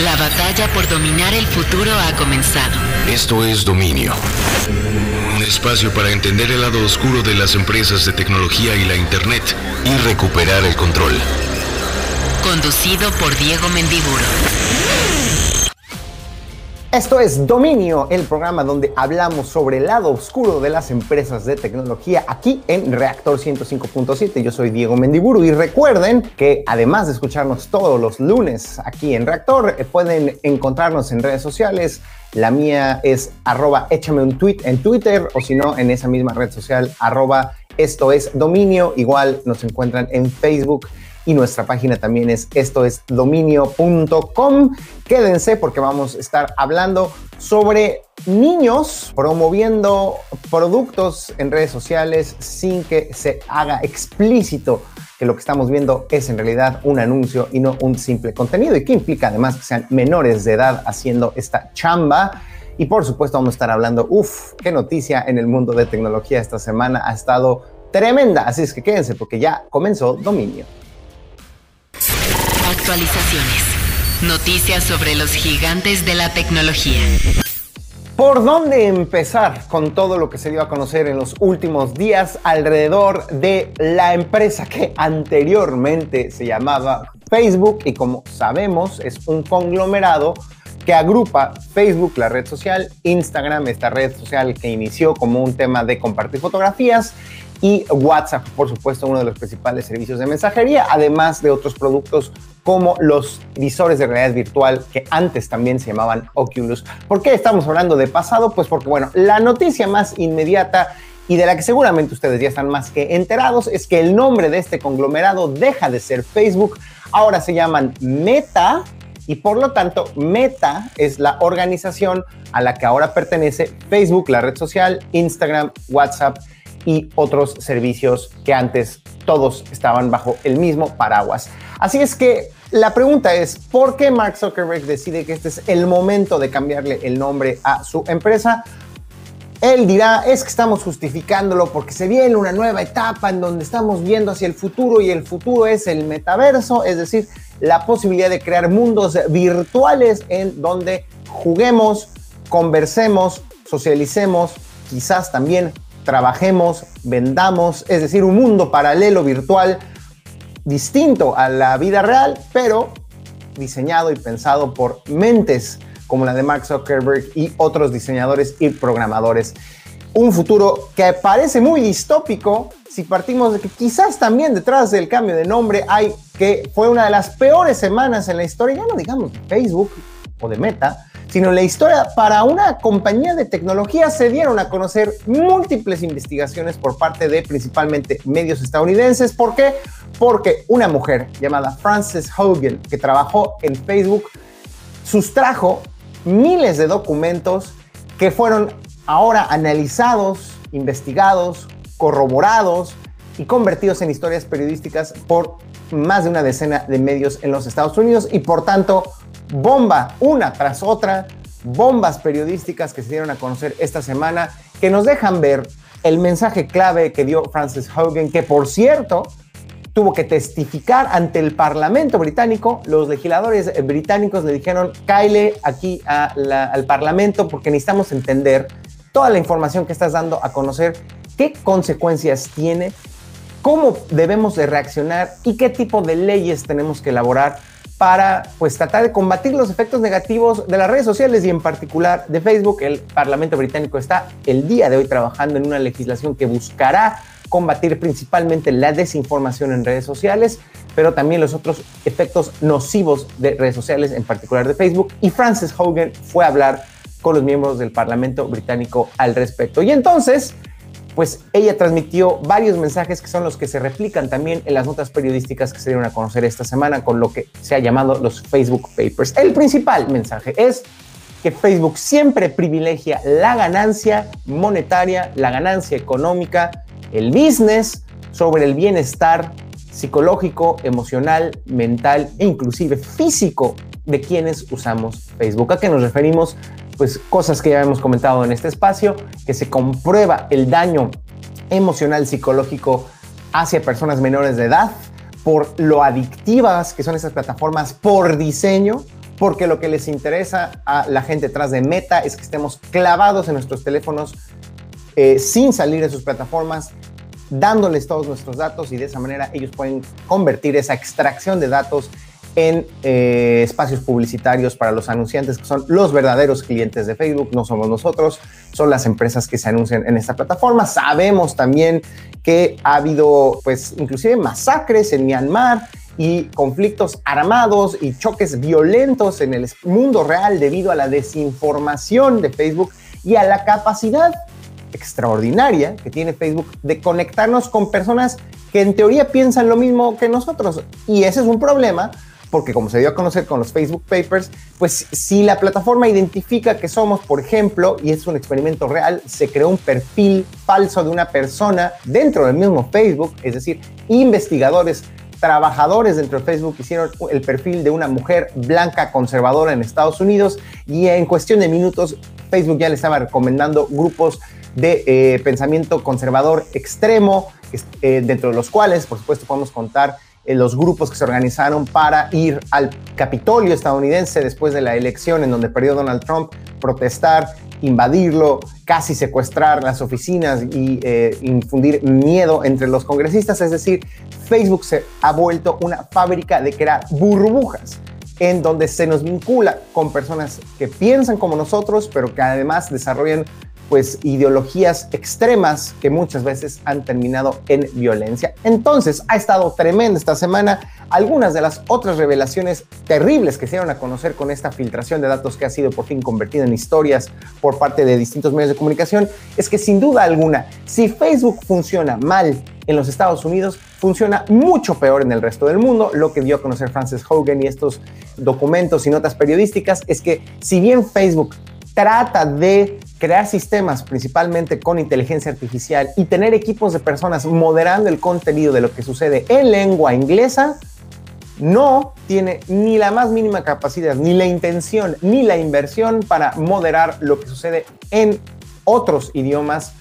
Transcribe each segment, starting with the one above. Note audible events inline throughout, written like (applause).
La batalla por dominar el futuro ha comenzado. Esto es Dominio. Un espacio para entender el lado oscuro de las empresas de tecnología y la Internet y recuperar el control. Conducido por Diego Mendiburo. Esto es Dominio, el programa donde hablamos sobre el lado oscuro de las empresas de tecnología aquí en Reactor 105.7. Yo soy Diego Mendiburu y recuerden que además de escucharnos todos los lunes aquí en Reactor, eh, pueden encontrarnos en redes sociales. La mía es arroba échame un tweet en Twitter o si no en esa misma red social arroba esto es dominio. Igual nos encuentran en Facebook y nuestra página también es esto es dominio.com. Quédense porque vamos a estar hablando sobre niños promoviendo productos en redes sociales sin que se haga explícito que lo que estamos viendo es en realidad un anuncio y no un simple contenido y que implica además que sean menores de edad haciendo esta chamba. Y por supuesto vamos a estar hablando, uff, qué noticia en el mundo de tecnología esta semana ha estado tremenda. Así es que quédense porque ya comenzó Dominio. Actualizaciones. Noticias sobre los gigantes de la tecnología. ¿Por dónde empezar con todo lo que se dio a conocer en los últimos días alrededor de la empresa que anteriormente se llamaba Facebook y como sabemos es un conglomerado que agrupa Facebook, la red social, Instagram, esta red social que inició como un tema de compartir fotografías, y WhatsApp, por supuesto, uno de los principales servicios de mensajería, además de otros productos como los visores de realidad virtual que antes también se llamaban Oculus. ¿Por qué estamos hablando de pasado? Pues porque, bueno, la noticia más inmediata y de la que seguramente ustedes ya están más que enterados es que el nombre de este conglomerado deja de ser Facebook, ahora se llaman Meta y por lo tanto Meta es la organización a la que ahora pertenece Facebook, la red social, Instagram, WhatsApp y otros servicios que antes todos estaban bajo el mismo paraguas. Así es que la pregunta es, ¿por qué Mark Zuckerberg decide que este es el momento de cambiarle el nombre a su empresa? Él dirá, es que estamos justificándolo porque se viene una nueva etapa en donde estamos viendo hacia el futuro y el futuro es el metaverso, es decir, la posibilidad de crear mundos virtuales en donde juguemos, conversemos, socialicemos, quizás también trabajemos, vendamos, es decir, un mundo paralelo virtual distinto a la vida real, pero diseñado y pensado por mentes como la de Mark Zuckerberg y otros diseñadores y programadores. Un futuro que parece muy distópico si partimos de que quizás también detrás del cambio de nombre hay que fue una de las peores semanas en la historia, ya no digamos de Facebook o de Meta, sino la historia para una compañía de tecnología se dieron a conocer múltiples investigaciones por parte de principalmente medios estadounidenses. ¿Por qué? Porque una mujer llamada Frances Hogan, que trabajó en Facebook, sustrajo miles de documentos que fueron ahora analizados, investigados, corroborados y convertidos en historias periodísticas por más de una decena de medios en los Estados Unidos y por tanto bomba una tras otra, bombas periodísticas que se dieron a conocer esta semana que nos dejan ver el mensaje clave que dio Francis Hogan, que por cierto tuvo que testificar ante el Parlamento británico. Los legisladores británicos le dijeron, Kyle, aquí al Parlamento porque necesitamos entender toda la información que estás dando a conocer, qué consecuencias tiene, cómo debemos de reaccionar y qué tipo de leyes tenemos que elaborar para pues tratar de combatir los efectos negativos de las redes sociales y en particular de Facebook. El Parlamento británico está el día de hoy trabajando en una legislación que buscará combatir principalmente la desinformación en redes sociales, pero también los otros efectos nocivos de redes sociales, en particular de Facebook. Y Frances Hogan fue a hablar con los miembros del Parlamento británico al respecto. Y entonces, pues ella transmitió varios mensajes que son los que se replican también en las notas periodísticas que se dieron a conocer esta semana con lo que se ha llamado los Facebook Papers. El principal mensaje es que Facebook siempre privilegia la ganancia monetaria, la ganancia económica, el business sobre el bienestar psicológico, emocional, mental e inclusive físico de quienes usamos Facebook. ¿A qué nos referimos? Pues cosas que ya hemos comentado en este espacio, que se comprueba el daño emocional psicológico hacia personas menores de edad por lo adictivas que son esas plataformas por diseño, porque lo que les interesa a la gente detrás de Meta es que estemos clavados en nuestros teléfonos eh, sin salir de sus plataformas, dándoles todos nuestros datos y de esa manera ellos pueden convertir esa extracción de datos en eh, espacios publicitarios para los anunciantes, que son los verdaderos clientes de Facebook, no somos nosotros, son las empresas que se anuncian en esta plataforma. Sabemos también que ha habido, pues, inclusive masacres en Myanmar y conflictos armados y choques violentos en el mundo real debido a la desinformación de Facebook y a la capacidad extraordinaria que tiene Facebook de conectarnos con personas que en teoría piensan lo mismo que nosotros. Y ese es un problema porque como se dio a conocer con los Facebook Papers, pues si la plataforma identifica que somos, por ejemplo, y es un experimento real, se creó un perfil falso de una persona dentro del mismo Facebook, es decir, investigadores trabajadores dentro de Facebook hicieron el perfil de una mujer blanca conservadora en Estados Unidos y en cuestión de minutos Facebook ya le estaba recomendando grupos de eh, pensamiento conservador extremo, eh, dentro de los cuales, por supuesto, podemos contar los grupos que se organizaron para ir al Capitolio estadounidense después de la elección en donde perdió Donald Trump, protestar, invadirlo, casi secuestrar las oficinas y infundir miedo entre los congresistas. Es decir, Facebook se ha vuelto una fábrica de crear burbujas en donde se nos vincula con personas que piensan como nosotros, pero que además desarrollan pues ideologías extremas que muchas veces han terminado en violencia. Entonces, ha estado tremenda esta semana. Algunas de las otras revelaciones terribles que se dieron a conocer con esta filtración de datos que ha sido por fin convertida en historias por parte de distintos medios de comunicación es que sin duda alguna, si Facebook funciona mal en los Estados Unidos, funciona mucho peor en el resto del mundo. Lo que dio a conocer Frances Hogan y estos documentos y notas periodísticas es que si bien Facebook trata de crear sistemas principalmente con inteligencia artificial y tener equipos de personas moderando el contenido de lo que sucede en lengua inglesa, no tiene ni la más mínima capacidad, ni la intención, ni la inversión para moderar lo que sucede en otros idiomas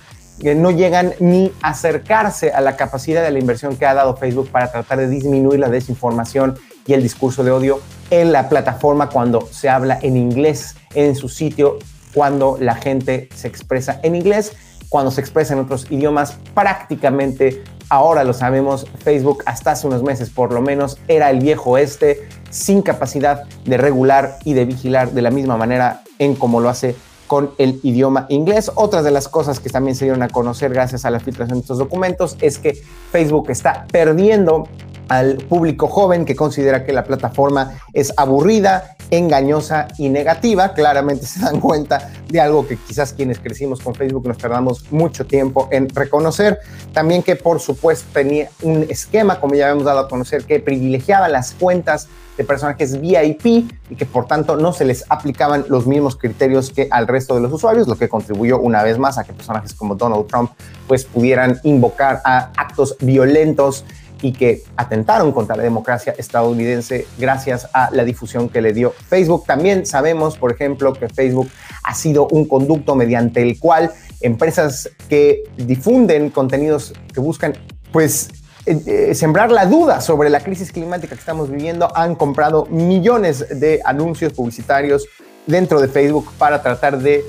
que no llegan ni acercarse a la capacidad de la inversión que ha dado Facebook para tratar de disminuir la desinformación y el discurso de odio en la plataforma cuando se habla en inglés en su sitio cuando la gente se expresa en inglés, cuando se expresa en otros idiomas, prácticamente ahora lo sabemos, Facebook hasta hace unos meses por lo menos era el viejo este sin capacidad de regular y de vigilar de la misma manera en como lo hace con el idioma inglés. Otras de las cosas que también se dieron a conocer gracias a la filtración de estos documentos es que Facebook está perdiendo al público joven que considera que la plataforma es aburrida, engañosa y negativa. Claramente (laughs) se dan cuenta de algo que quizás quienes crecimos con Facebook nos tardamos mucho tiempo en reconocer. También que por supuesto tenía un esquema, como ya hemos dado a conocer, que privilegiaba las cuentas de personajes VIP y que por tanto no se les aplicaban los mismos criterios que al resto de los usuarios, lo que contribuyó una vez más a que personajes como Donald Trump pues pudieran invocar a actos violentos y que atentaron contra la democracia estadounidense gracias a la difusión que le dio Facebook. También sabemos, por ejemplo, que Facebook ha sido un conducto mediante el cual empresas que difunden contenidos que buscan, pues, eh, eh, sembrar la duda sobre la crisis climática que estamos viviendo, han comprado millones de anuncios publicitarios dentro de Facebook para tratar de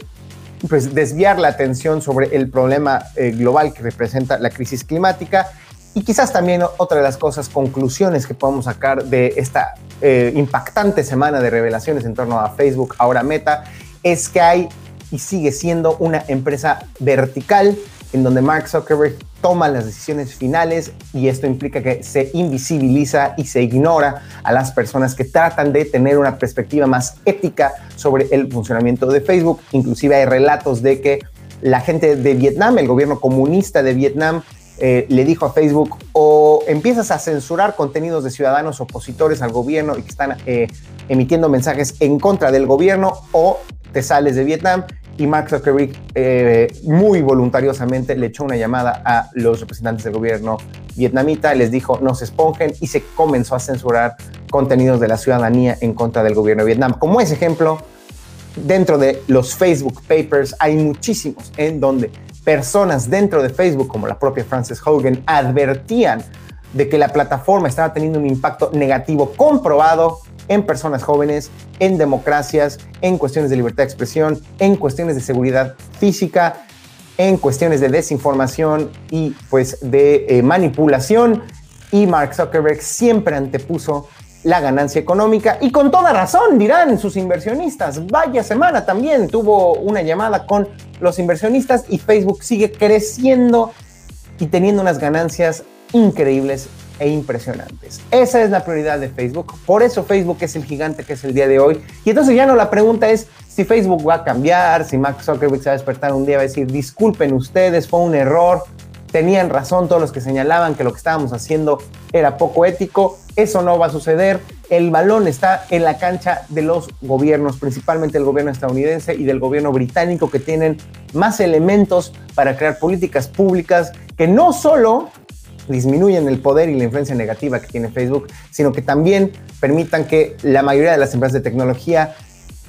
pues, desviar la atención sobre el problema eh, global que representa la crisis climática y quizás también otra de las cosas, conclusiones que podemos sacar de esta eh, impactante semana de revelaciones en torno a Facebook, ahora Meta, es que hay y sigue siendo una empresa vertical en donde Mark Zuckerberg toma las decisiones finales y esto implica que se invisibiliza y se ignora a las personas que tratan de tener una perspectiva más ética sobre el funcionamiento de Facebook. Inclusive hay relatos de que la gente de Vietnam, el gobierno comunista de Vietnam, eh, le dijo a Facebook o empiezas a censurar contenidos de ciudadanos opositores al gobierno y que están eh, emitiendo mensajes en contra del gobierno o te sales de Vietnam y Mark Zuckerberg eh, muy voluntariosamente le echó una llamada a los representantes del gobierno vietnamita, les dijo no se esponjen y se comenzó a censurar contenidos de la ciudadanía en contra del gobierno de Vietnam. Como ese ejemplo, dentro de los Facebook Papers hay muchísimos en donde personas dentro de Facebook, como la propia Frances Hogan, advertían de que la plataforma estaba teniendo un impacto negativo comprobado en personas jóvenes, en democracias, en cuestiones de libertad de expresión, en cuestiones de seguridad física, en cuestiones de desinformación y pues de eh, manipulación. Y Mark Zuckerberg siempre antepuso la ganancia económica y con toda razón dirán sus inversionistas. Vaya semana también tuvo una llamada con los inversionistas y Facebook sigue creciendo y teniendo unas ganancias increíbles e impresionantes. Esa es la prioridad de Facebook. Por eso Facebook es el gigante que es el día de hoy. Y entonces ya no la pregunta es si Facebook va a cambiar, si Mark Zuckerberg se va a despertar un día y va a decir, disculpen ustedes, fue un error. Tenían razón todos los que señalaban que lo que estábamos haciendo era poco ético. Eso no va a suceder. El balón está en la cancha de los gobiernos, principalmente el gobierno estadounidense y del gobierno británico, que tienen más elementos para crear políticas públicas que no solo disminuyen el poder y la influencia negativa que tiene Facebook, sino que también permitan que la mayoría de las empresas de tecnología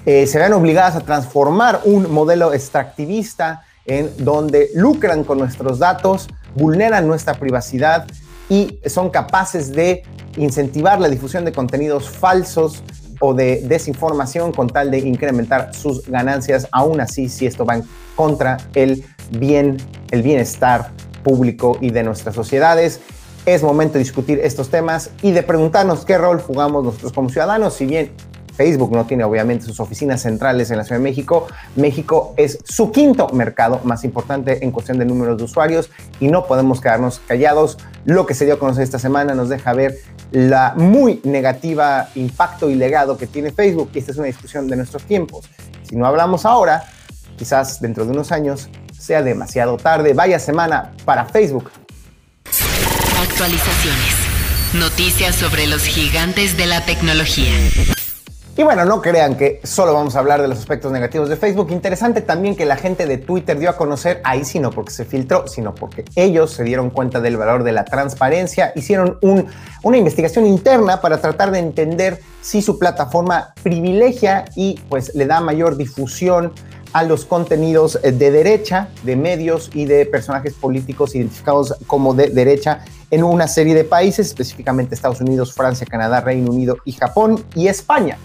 eh, se vean obligadas a transformar un modelo extractivista en donde lucran con nuestros datos, vulneran nuestra privacidad y son capaces de incentivar la difusión de contenidos falsos o de desinformación con tal de incrementar sus ganancias, aún así si esto va contra el bien, el bienestar público y de nuestras sociedades. Es momento de discutir estos temas y de preguntarnos qué rol jugamos nosotros como ciudadanos. Si bien Facebook no tiene obviamente sus oficinas centrales en la Ciudad de México, México es su quinto mercado más importante en cuestión de números de usuarios y no podemos quedarnos callados. Lo que se dio a conocer esta semana nos deja ver la muy negativa impacto y legado que tiene Facebook y esta es una discusión de nuestros tiempos. Si no hablamos ahora, quizás dentro de unos años sea demasiado tarde. Vaya semana para Facebook. Actualizaciones. Noticias sobre los gigantes de la tecnología. Y bueno, no crean que solo vamos a hablar de los aspectos negativos de Facebook. Interesante también que la gente de Twitter dio a conocer, ahí sí no porque se filtró, sino porque ellos se dieron cuenta del valor de la transparencia, hicieron una investigación interna para tratar de entender si su plataforma privilegia y pues le da mayor difusión a los contenidos de derecha, de medios y de personajes políticos identificados como de derecha en una serie de países, específicamente Estados Unidos, Francia, Canadá, Reino Unido y Japón y España.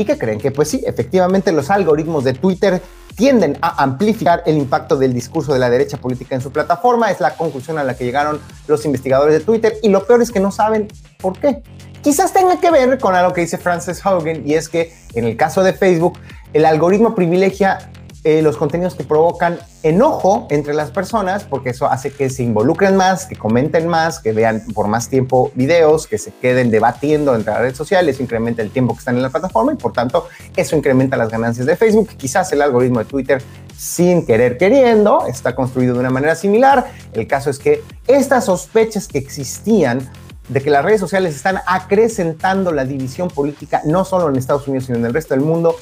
¿Y qué creen? Que pues sí, efectivamente los algoritmos de Twitter tienden a amplificar el impacto del discurso de la derecha política en su plataforma. Es la conclusión a la que llegaron los investigadores de Twitter y lo peor es que no saben por qué. Quizás tenga que ver con algo que dice Frances Hogan y es que en el caso de Facebook el algoritmo privilegia eh, los contenidos que provocan enojo entre las personas, porque eso hace que se involucren más, que comenten más, que vean por más tiempo videos, que se queden debatiendo entre las redes sociales, incrementa el tiempo que están en la plataforma y por tanto eso incrementa las ganancias de Facebook. Quizás el algoritmo de Twitter sin querer queriendo está construido de una manera similar. El caso es que estas sospechas que existían de que las redes sociales están acrecentando la división política no solo en Estados Unidos sino en el resto del mundo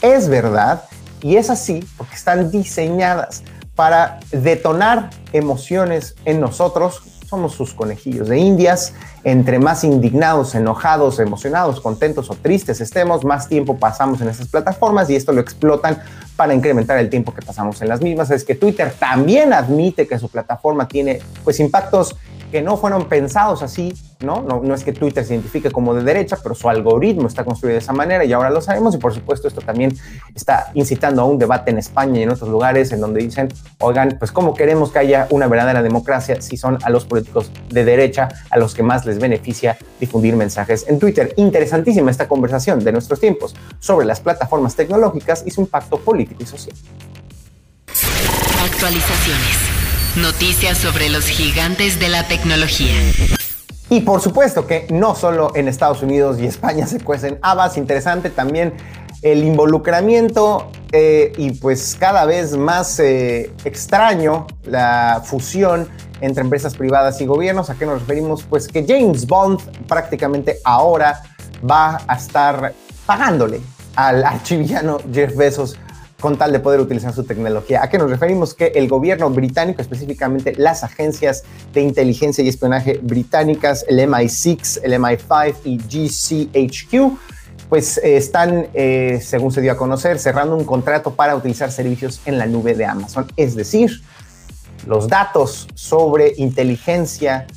es verdad y es así porque están diseñadas para detonar emociones en nosotros. Somos sus conejillos de indias. Entre más indignados, enojados, emocionados, contentos o tristes estemos, más tiempo pasamos en esas plataformas y esto lo explotan para incrementar el tiempo que pasamos en las mismas. Es que Twitter también admite que su plataforma tiene pues impactos que no fueron pensados así, ¿no? ¿no? Es que Twitter se identifique como de derecha, pero su algoritmo está construido de esa manera y ahora lo sabemos y por supuesto esto también está incitando a un debate en España y en otros lugares en donde dicen, oigan, pues cómo queremos que haya una verdadera democracia si son a los políticos de derecha a los que más les beneficia difundir mensajes en Twitter. Interesantísima esta conversación de nuestros tiempos sobre las plataformas tecnológicas y su impacto político y social. Actualizaciones. Noticias sobre los gigantes de la tecnología. Y por supuesto que no solo en Estados Unidos y España se cuecen habas, interesante también el involucramiento eh, y pues cada vez más eh, extraño la fusión entre empresas privadas y gobiernos. ¿A qué nos referimos? Pues que James Bond prácticamente ahora va a estar pagándole al archivillano Jeff Bezos con tal de poder utilizar su tecnología. ¿A qué nos referimos? Que el gobierno británico, específicamente las agencias de inteligencia y espionaje británicas, el MI6, el MI5 y GCHQ, pues eh, están, eh, según se dio a conocer, cerrando un contrato para utilizar servicios en la nube de Amazon. Es decir, los datos sobre inteligencia,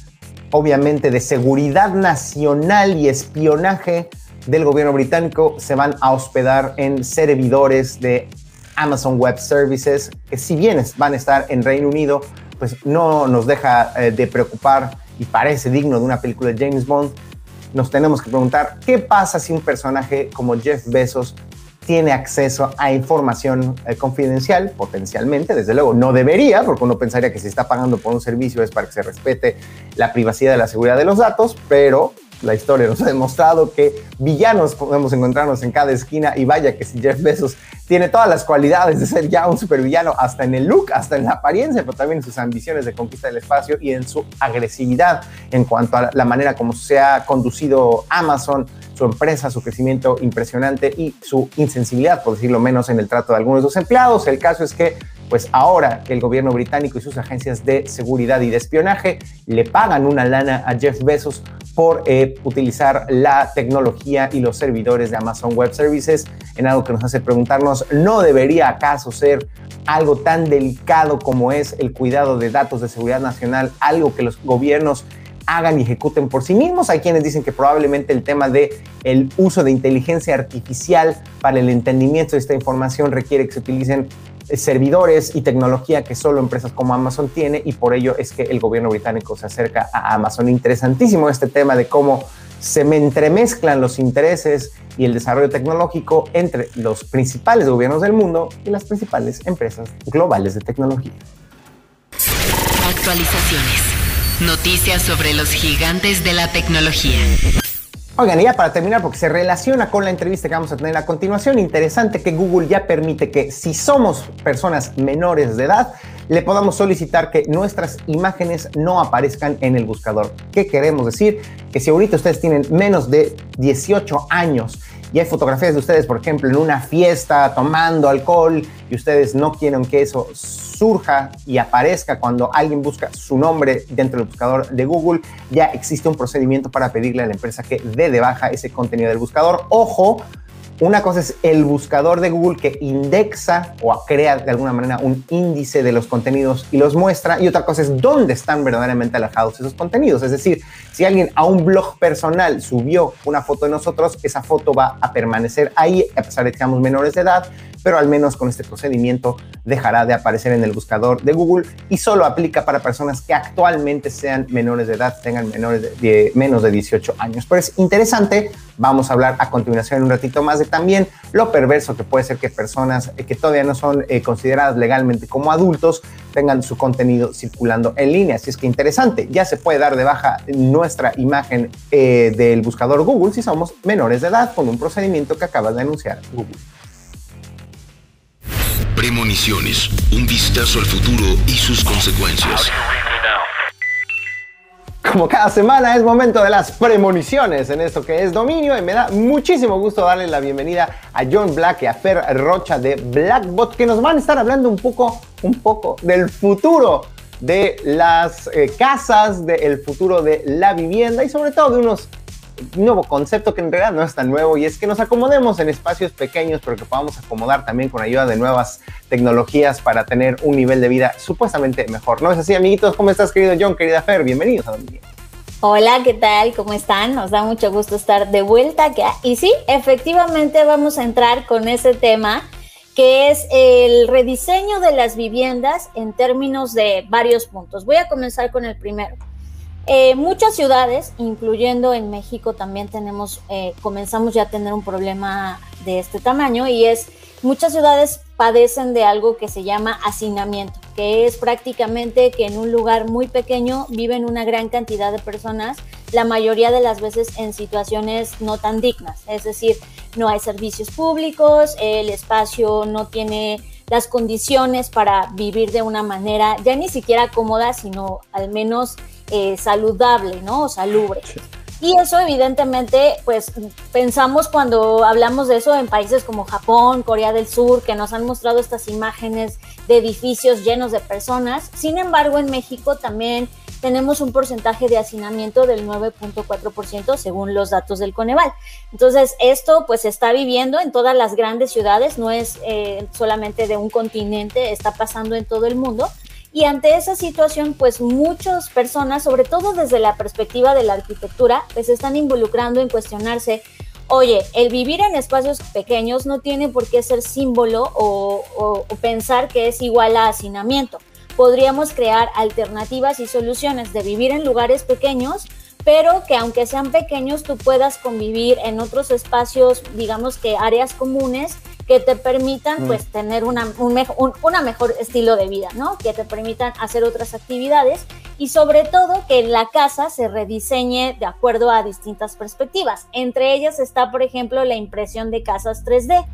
obviamente de seguridad nacional y espionaje del gobierno británico se van a hospedar en servidores de Amazon Web Services, que si bien van a estar en Reino Unido, pues no nos deja eh, de preocupar y parece digno de una película de James Bond. Nos tenemos que preguntar, ¿qué pasa si un personaje como Jeff Bezos tiene acceso a información eh, confidencial, potencialmente, desde luego no debería, porque uno pensaría que si está pagando por un servicio es para que se respete la privacidad y la seguridad de los datos, pero la historia nos ha demostrado que villanos podemos encontrarnos en cada esquina y vaya que si Jeff Bezos tiene todas las cualidades de ser ya un supervillano, hasta en el look, hasta en la apariencia, pero también en sus ambiciones de conquista del espacio y en su agresividad en cuanto a la manera como se ha conducido Amazon, su empresa, su crecimiento impresionante y su insensibilidad, por decirlo menos, en el trato de algunos de sus empleados. El caso es que pues ahora el gobierno británico y sus agencias de seguridad y de espionaje le pagan una lana a Jeff Bezos por eh, utilizar la tecnología y los servidores de Amazon Web Services en algo que nos hace preguntarnos, ¿no debería acaso ser algo tan delicado como es el cuidado de datos de seguridad nacional, algo que los gobiernos hagan y ejecuten por sí mismos. Hay quienes dicen que probablemente el tema de el uso de inteligencia artificial para el entendimiento de esta información requiere que se utilicen servidores y tecnología que solo empresas como Amazon tiene y por ello es que el gobierno británico se acerca a Amazon. Interesantísimo este tema de cómo se me entremezclan los intereses y el desarrollo tecnológico entre los principales gobiernos del mundo y las principales empresas globales de tecnología. Actualizaciones. Noticias sobre los gigantes de la tecnología. Oigan, y ya para terminar, porque se relaciona con la entrevista que vamos a tener a continuación, interesante que Google ya permite que si somos personas menores de edad, le podamos solicitar que nuestras imágenes no aparezcan en el buscador. ¿Qué queremos decir? Que si ahorita ustedes tienen menos de 18 años y hay fotografías de ustedes, por ejemplo, en una fiesta tomando alcohol y ustedes no quieren que eso surja y aparezca cuando alguien busca su nombre dentro del buscador de Google, ya existe un procedimiento para pedirle a la empresa que dé de baja ese contenido del buscador. Ojo, una cosa es el buscador de Google que indexa o crea de alguna manera un índice de los contenidos y los muestra. Y otra cosa es dónde están verdaderamente alojados esos contenidos. Es decir, si alguien a un blog personal subió una foto de nosotros, esa foto va a permanecer ahí a pesar de que seamos menores de edad pero al menos con este procedimiento dejará de aparecer en el buscador de Google y solo aplica para personas que actualmente sean menores de edad, tengan menores de, menos de 18 años. Pero es interesante, vamos a hablar a continuación un ratito más de también lo perverso que puede ser que personas que todavía no son eh, consideradas legalmente como adultos tengan su contenido circulando en línea. Así es que interesante, ya se puede dar de baja nuestra imagen eh, del buscador Google si somos menores de edad con un procedimiento que acaba de anunciar Google. Premoniciones, un vistazo al futuro y sus consecuencias. Como cada semana es momento de las premoniciones en esto que es dominio y me da muchísimo gusto darle la bienvenida a John Black y a Fer Rocha de Blackbot que nos van a estar hablando un poco, un poco del futuro de las eh, casas, del futuro de la vivienda y sobre todo de unos nuevo concepto que en realidad no es tan nuevo y es que nos acomodemos en espacios pequeños, pero que podamos acomodar también con ayuda de nuevas tecnologías para tener un nivel de vida supuestamente mejor. ¿No es así, amiguitos? ¿Cómo estás, querido John, querida Fer? Bienvenidos a Dominio. Hola, ¿qué tal? ¿Cómo están? Nos da mucho gusto estar de vuelta acá. Y sí, efectivamente vamos a entrar con ese tema que es el rediseño de las viviendas en términos de varios puntos. Voy a comenzar con el primero. Eh, muchas ciudades, incluyendo en México, también tenemos, eh, comenzamos ya a tener un problema de este tamaño y es muchas ciudades padecen de algo que se llama hacinamiento, que es prácticamente que en un lugar muy pequeño viven una gran cantidad de personas, la mayoría de las veces en situaciones no tan dignas, es decir, no hay servicios públicos, el espacio no tiene las condiciones para vivir de una manera ya ni siquiera cómoda, sino al menos eh, saludable, ¿no? O salubre. Y eso evidentemente, pues pensamos cuando hablamos de eso en países como Japón, Corea del Sur, que nos han mostrado estas imágenes de edificios llenos de personas. Sin embargo, en México también tenemos un porcentaje de hacinamiento del 9.4% según los datos del Coneval. Entonces, esto pues se está viviendo en todas las grandes ciudades, no es eh, solamente de un continente, está pasando en todo el mundo. Y ante esa situación, pues muchas personas, sobre todo desde la perspectiva de la arquitectura, pues están involucrando en cuestionarse oye, el vivir en espacios pequeños no tiene por qué ser símbolo o, pensar que es igual a hacinamiento. Podríamos crear alternativas y soluciones de vivir en lugares pequeños pero que aunque sean pequeños, tú puedas convivir en otros espacios, digamos que áreas comunes que te permitan mm. pues tener una, un, mejor estilo de vida, ¿no? Que te permitan hacer otras actividades y sobre todo que la casa se rediseñe de acuerdo a distintas perspectivas. Entre ellas está, por ejemplo, la impresión de casas 3D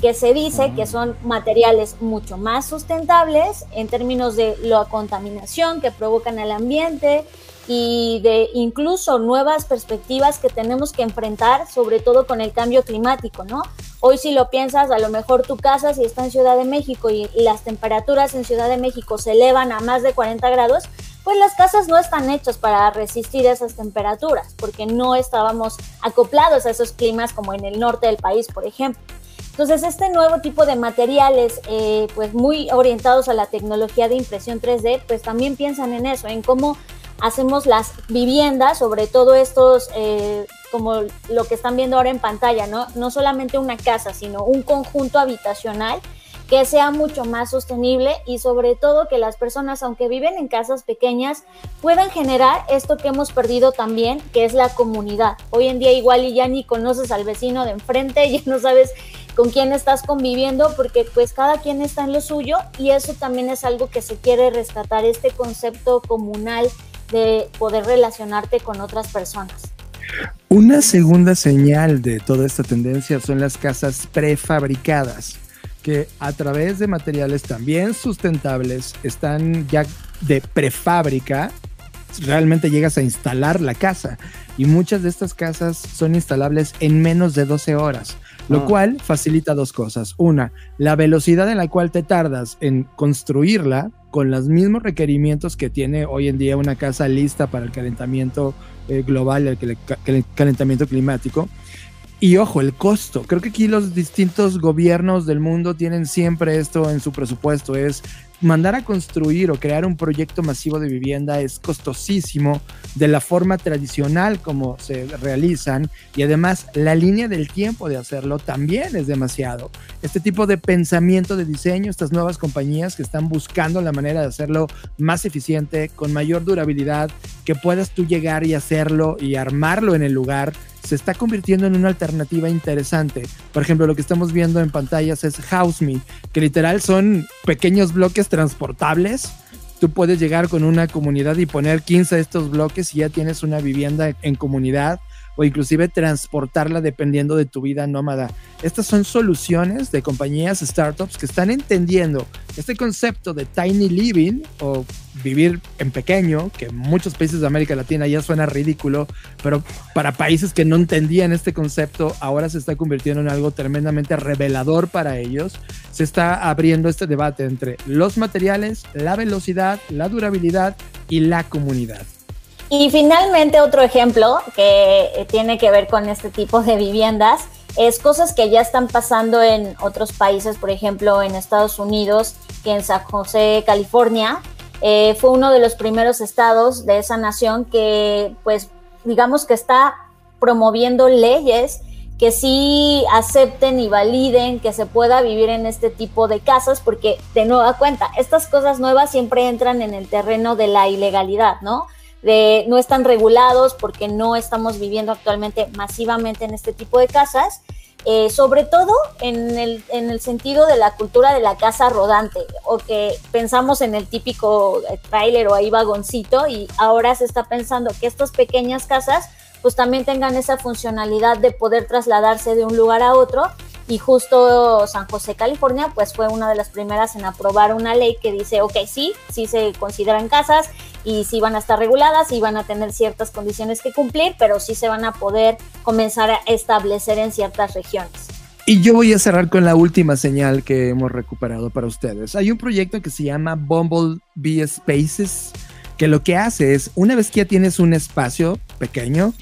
que se dice que son materiales mucho más sustentables en términos de la contaminación que provocan al ambiente, y de incluso nuevas perspectivas que tenemos que enfrentar, sobre todo con el cambio climático, ¿no? Hoy si lo piensas, a lo mejor tu casa, si está en Ciudad de México y, las temperaturas en Ciudad de México se elevan a más de 40 grados, pues las casas no están hechas para resistir esas temperaturas, porque no estábamos acoplados a esos climas como en el norte del país, por ejemplo. Entonces, este nuevo tipo de materiales, eh, pues muy orientados a la tecnología de impresión 3D, pues también piensan en eso, en cómo hacemos las viviendas, sobre todo estos, eh, como lo que están viendo ahora en pantalla, ¿no? No solamente una casa, sino un conjunto habitacional que sea mucho más sostenible y sobre todo que las personas, aunque viven en casas pequeñas, puedan generar esto que hemos perdido también, que es la comunidad. Hoy en día igual y ya ni conoces al vecino de enfrente, (laughs) ya no sabes con quién estás conviviendo porque pues cada quien está en lo suyo y eso también es algo que se quiere rescatar, este concepto comunal de poder relacionarte con otras personas. Una segunda señal de toda esta tendencia son las casas prefabricadas, que a través de materiales también sustentables están ya de prefábrica, realmente llegas a instalar la casa y muchas de estas casas son instalables en menos de 12 horas lo ah. cual facilita dos cosas. Una, la velocidad en la cual te tardas en construirla con los mismos requerimientos que tiene hoy en día una casa lista para el calentamiento eh, global, el, el calentamiento climático. Y ojo, el costo. Creo que aquí los distintos gobiernos del mundo tienen siempre esto en su presupuesto. Es mandar a construir o crear un proyecto masivo de vivienda es costosísimo de la forma tradicional como se realizan y además la línea del tiempo de hacerlo también es demasiado. Este tipo de pensamiento de diseño, estas nuevas compañías que están buscando la manera de hacerlo más eficiente, con mayor durabilidad, que puedas tú llegar y hacerlo y armarlo en el lugar se está convirtiendo en una alternativa interesante. Por ejemplo, lo que estamos viendo en pantallas es House Me, que literal son pequeños bloques transportables. Tú puedes llegar con una comunidad y poner 15 de estos bloques y ya tienes una vivienda en comunidad o inclusive transportarla dependiendo de tu vida nómada. Estas son soluciones de compañías, startups que están entendiendo este concepto de tiny living o vivir en pequeño, que en muchos países de América Latina ya suena ridículo, pero para países que no entendían este concepto, ahora se está convirtiendo en algo tremendamente revelador para ellos. Se está abriendo este debate entre los materiales, la velocidad, la durabilidad y la comunidad. Y finalmente otro ejemplo que tiene que ver con este tipo de viviendas es cosas que ya están pasando en otros países, por ejemplo en Estados Unidos, que en San José, California, eh, fue uno de los primeros estados de esa nación que pues digamos que está promoviendo leyes que sí acepten y validen que se pueda vivir en este tipo de casas, porque de nueva cuenta, estas cosas nuevas siempre entran en el terreno de la ilegalidad, ¿no? De no están regulados porque no estamos viviendo actualmente masivamente en este tipo de casas, eh, sobre todo en el, en el sentido de la cultura de la casa rodante, o que pensamos en el típico eh, trailer o ahí vagoncito y ahora se está pensando que estas pequeñas casas pues también tengan esa funcionalidad de poder trasladarse de un lugar a otro y justo San José, California, pues fue una de las primeras en aprobar una ley que dice, ok, sí, sí se consideran casas y sí van a estar reguladas y van a tener ciertas condiciones que cumplir, pero sí se van a poder comenzar a establecer en ciertas regiones. Y yo voy a cerrar con la última señal que hemos recuperado para ustedes. Hay un proyecto que se llama Bumblebee Spaces, que lo que hace es, una vez que ya tienes un espacio pequeño,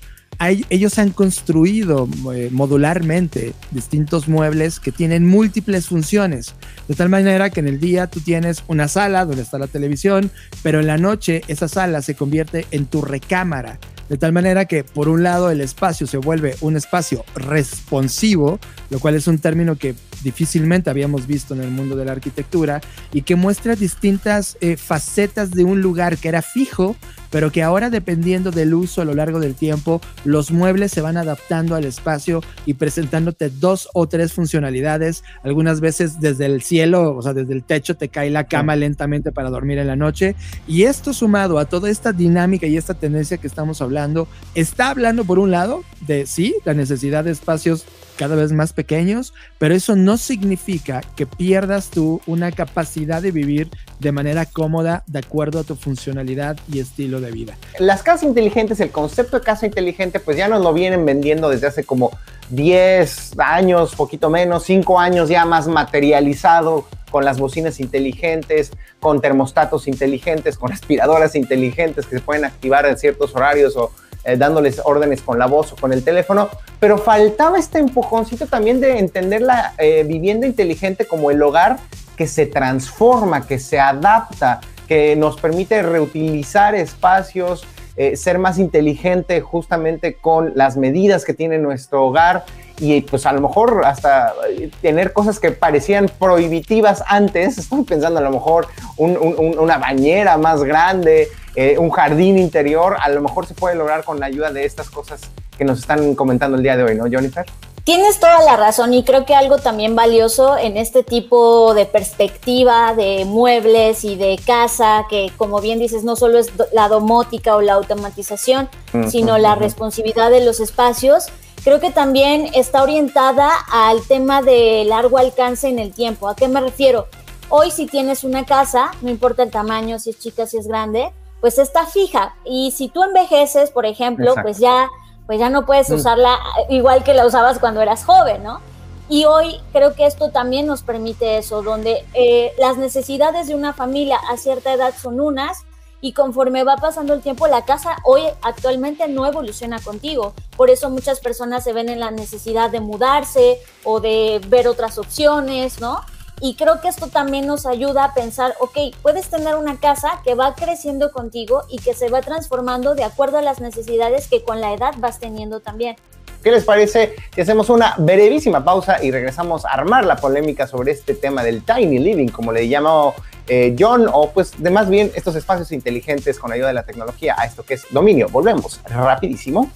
ellos han construido eh, modularmente distintos muebles que tienen múltiples funciones, de tal manera que en el día tú tienes una sala donde está la televisión, pero en la noche esa sala se convierte en tu recámara. De tal manera que por un lado el espacio se vuelve un espacio responsivo, lo cual es un término que difícilmente habíamos visto en el mundo de la arquitectura y que muestra distintas eh, facetas de un lugar que era fijo, pero que ahora dependiendo del uso a lo largo del tiempo, los muebles se van adaptando al espacio y presentándote dos o tres funcionalidades. Algunas veces desde el cielo, o sea, desde el techo te cae la cama lentamente para dormir en la noche. Y esto sumado a toda esta dinámica y esta tendencia que estamos hablando, está hablando por un lado de, sí, la necesidad de espacios cada vez más pequeños, pero eso no significa que pierdas tú una capacidad de vivir de manera cómoda de acuerdo a tu funcionalidad y estilo de vida. Las casas inteligentes, el concepto de casa inteligente, pues ya nos lo vienen vendiendo desde hace como 10 años, poquito menos, 5 años ya más materializado con las bocinas inteligentes, con termostatos inteligentes, con aspiradoras inteligentes que se pueden activar en ciertos horarios o eh, dándoles órdenes con la voz o con el teléfono, pero faltaba este empujoncito también de entender la eh, vivienda inteligente como el hogar que se transforma, que se adapta, que nos permite reutilizar espacios, eh, ser más inteligente justamente con las medidas que tiene nuestro hogar y pues a lo mejor hasta tener cosas que parecían prohibitivas antes, (laughs) estoy pensando a lo mejor una bañera más grande, eh, un jardín interior, a lo mejor se puede lograr con la ayuda de estas cosas que nos están comentando el día de hoy, ¿no, Jennifer? Tienes toda la razón y creo que algo también valioso en este tipo de perspectiva de muebles y de casa, que como bien dices, no solo es la domótica o la automatización, sino la responsabilidad de los espacios, creo que también está orientada al tema de largo alcance en el tiempo. ¿A qué me refiero? Hoy si tienes una casa, no importa el tamaño, si es chica, si es grande, pues está fija. Y si tú envejeces, por ejemplo, pues ya, pues ya no puedes mm. usarla igual que la usabas cuando eras joven, ¿no? Y hoy creo que esto también nos permite eso, donde eh, las necesidades de una familia a cierta edad son unas y conforme va pasando el tiempo, la casa hoy actualmente no evoluciona contigo. Por eso muchas personas se ven en la necesidad de mudarse o de ver otras opciones, ¿no? Y creo que esto también nos ayuda a pensar, ok, puedes tener una casa que va creciendo contigo y que se va transformando de acuerdo a las necesidades que con la edad vas teniendo también. ¿Qué les parece si hacemos una brevísima pausa y regresamos a armar la polémica sobre este tema del tiny living, como le llamó eh, John, o pues de más bien estos espacios inteligentes con ayuda de la tecnología a esto que es dominio? Volvemos rapidísimo.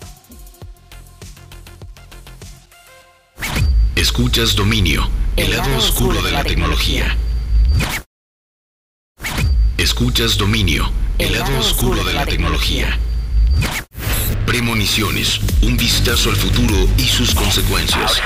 Escuchas Dominio, el lado oscuro de la tecnología. Escuchas Dominio, el lado oscuro de la tecnología. Premoniciones, un vistazo al futuro y sus consecuencias.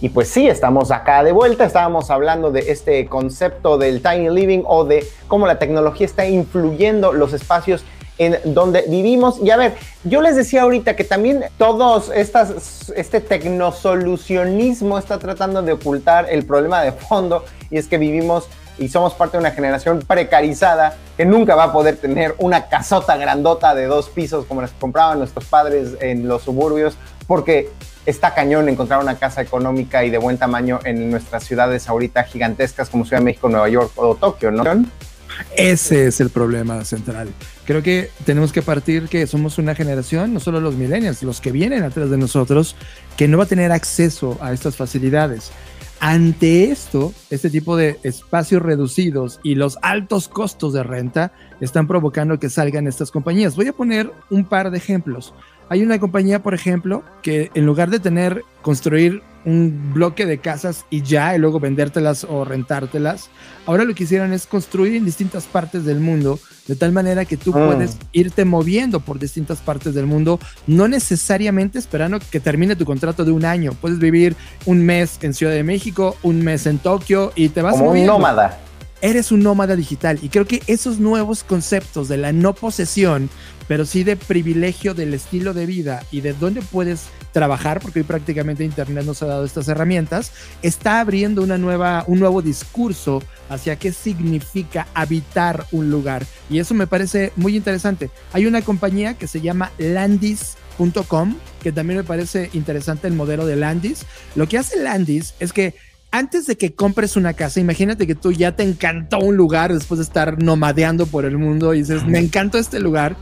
Y pues sí, estamos acá de vuelta, estábamos hablando de este concepto del tiny living o de cómo la tecnología está influyendo los espacios en donde vivimos. Y a ver, yo les decía ahorita que también todos estas, este tecnosolucionismo está tratando de ocultar el problema de fondo y es que vivimos y somos parte de una generación precarizada que nunca va a poder tener una casota grandota de dos pisos como las que compraban nuestros padres en los suburbios porque está cañón encontrar una casa económica y de buen tamaño en nuestras ciudades ahorita gigantescas como Ciudad de México, Nueva York o Tokio, ¿no? Ese es el problema central. Creo que tenemos que partir que somos una generación, no solo los millennials, los que vienen atrás de nosotros, que no va a tener acceso a estas facilidades. Ante esto, este tipo de espacios reducidos y los altos costos de renta están provocando que salgan estas compañías. Voy a poner un par de ejemplos. Hay una compañía, por ejemplo, que en lugar de tener, construir un bloque de casas y ya, y luego vendértelas o rentártelas, ahora lo que hicieron es construir en distintas partes del mundo, de tal manera que tú ah. puedes irte moviendo por distintas partes del mundo, no necesariamente esperando que termine tu contrato de un año. Puedes vivir un mes en Ciudad de México, un mes en Tokio y te vas Como un nómada eres un nómada digital. Y creo que esos nuevos conceptos de la no posesión, pero sí de privilegio del estilo de vida y de dónde puedes trabajar, porque hoy prácticamente Internet nos ha dado estas herramientas, está abriendo una nueva, un nuevo discurso hacia qué significa habitar un lugar. Y eso me parece muy interesante. Hay una compañía que se llama Landis.com, que también me parece interesante el modelo de Landis. Lo que hace Landis es que antes de que compres una casa, imagínate que tú ya te encantó un lugar después de estar nomadeando por el mundo y dices, me encantó este lugar.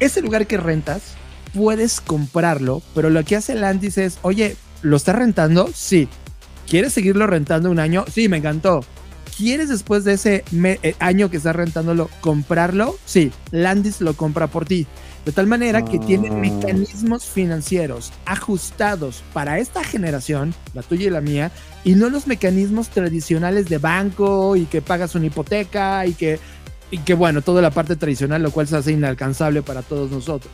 Ese lugar que rentas, puedes comprarlo, pero lo que hace Landis es, oye, ¿lo estás rentando? Sí. ¿Quieres seguirlo rentando un año? Sí, me encantó. ¿Quieres después de ese eh, año que estás rentándolo comprarlo? Sí, Landis lo compra por ti. De tal manera que tienen ah. mecanismos financieros ajustados para esta generación, la tuya y la mía, y no los mecanismos tradicionales de banco y que pagas una hipoteca y que, y que bueno, toda la parte tradicional, lo cual se hace inalcanzable para todos nosotros.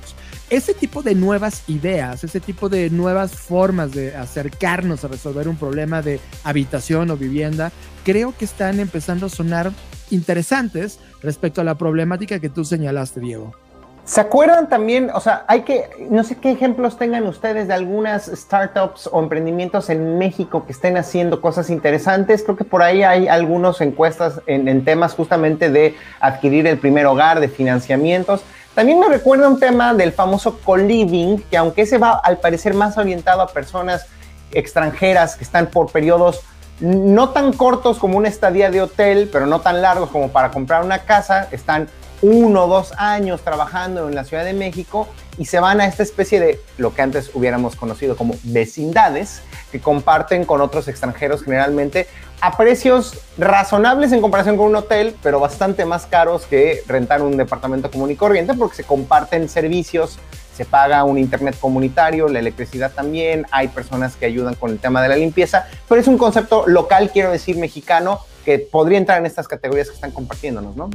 Ese tipo de nuevas ideas, ese tipo de nuevas formas de acercarnos a resolver un problema de habitación o vivienda, creo que están empezando a sonar interesantes respecto a la problemática que tú señalaste, Diego. ¿Se acuerdan también, o sea, hay que, no sé qué ejemplos tengan ustedes de algunas startups o emprendimientos en México que estén haciendo cosas interesantes? Creo que por ahí hay algunas encuestas en, temas justamente de adquirir el primer hogar, de financiamientos. También me recuerda un tema del famoso co-living, que aunque se va al parecer más orientado a personas extranjeras que están por periodos no tan cortos como una estadía de hotel, pero no tan largos como para comprar una casa, están uno o dos años trabajando en la Ciudad de México y se van a esta especie de lo que antes hubiéramos conocido como vecindades que comparten con otros extranjeros generalmente a precios razonables en comparación con un hotel, pero bastante más caros que rentar un departamento común y corriente porque se comparten servicios, se paga un internet comunitario, la electricidad también, hay personas que ayudan con el tema de la limpieza, pero es un concepto local, quiero decir, mexicano, que podría entrar en estas categorías que están compartiéndonos, ¿no?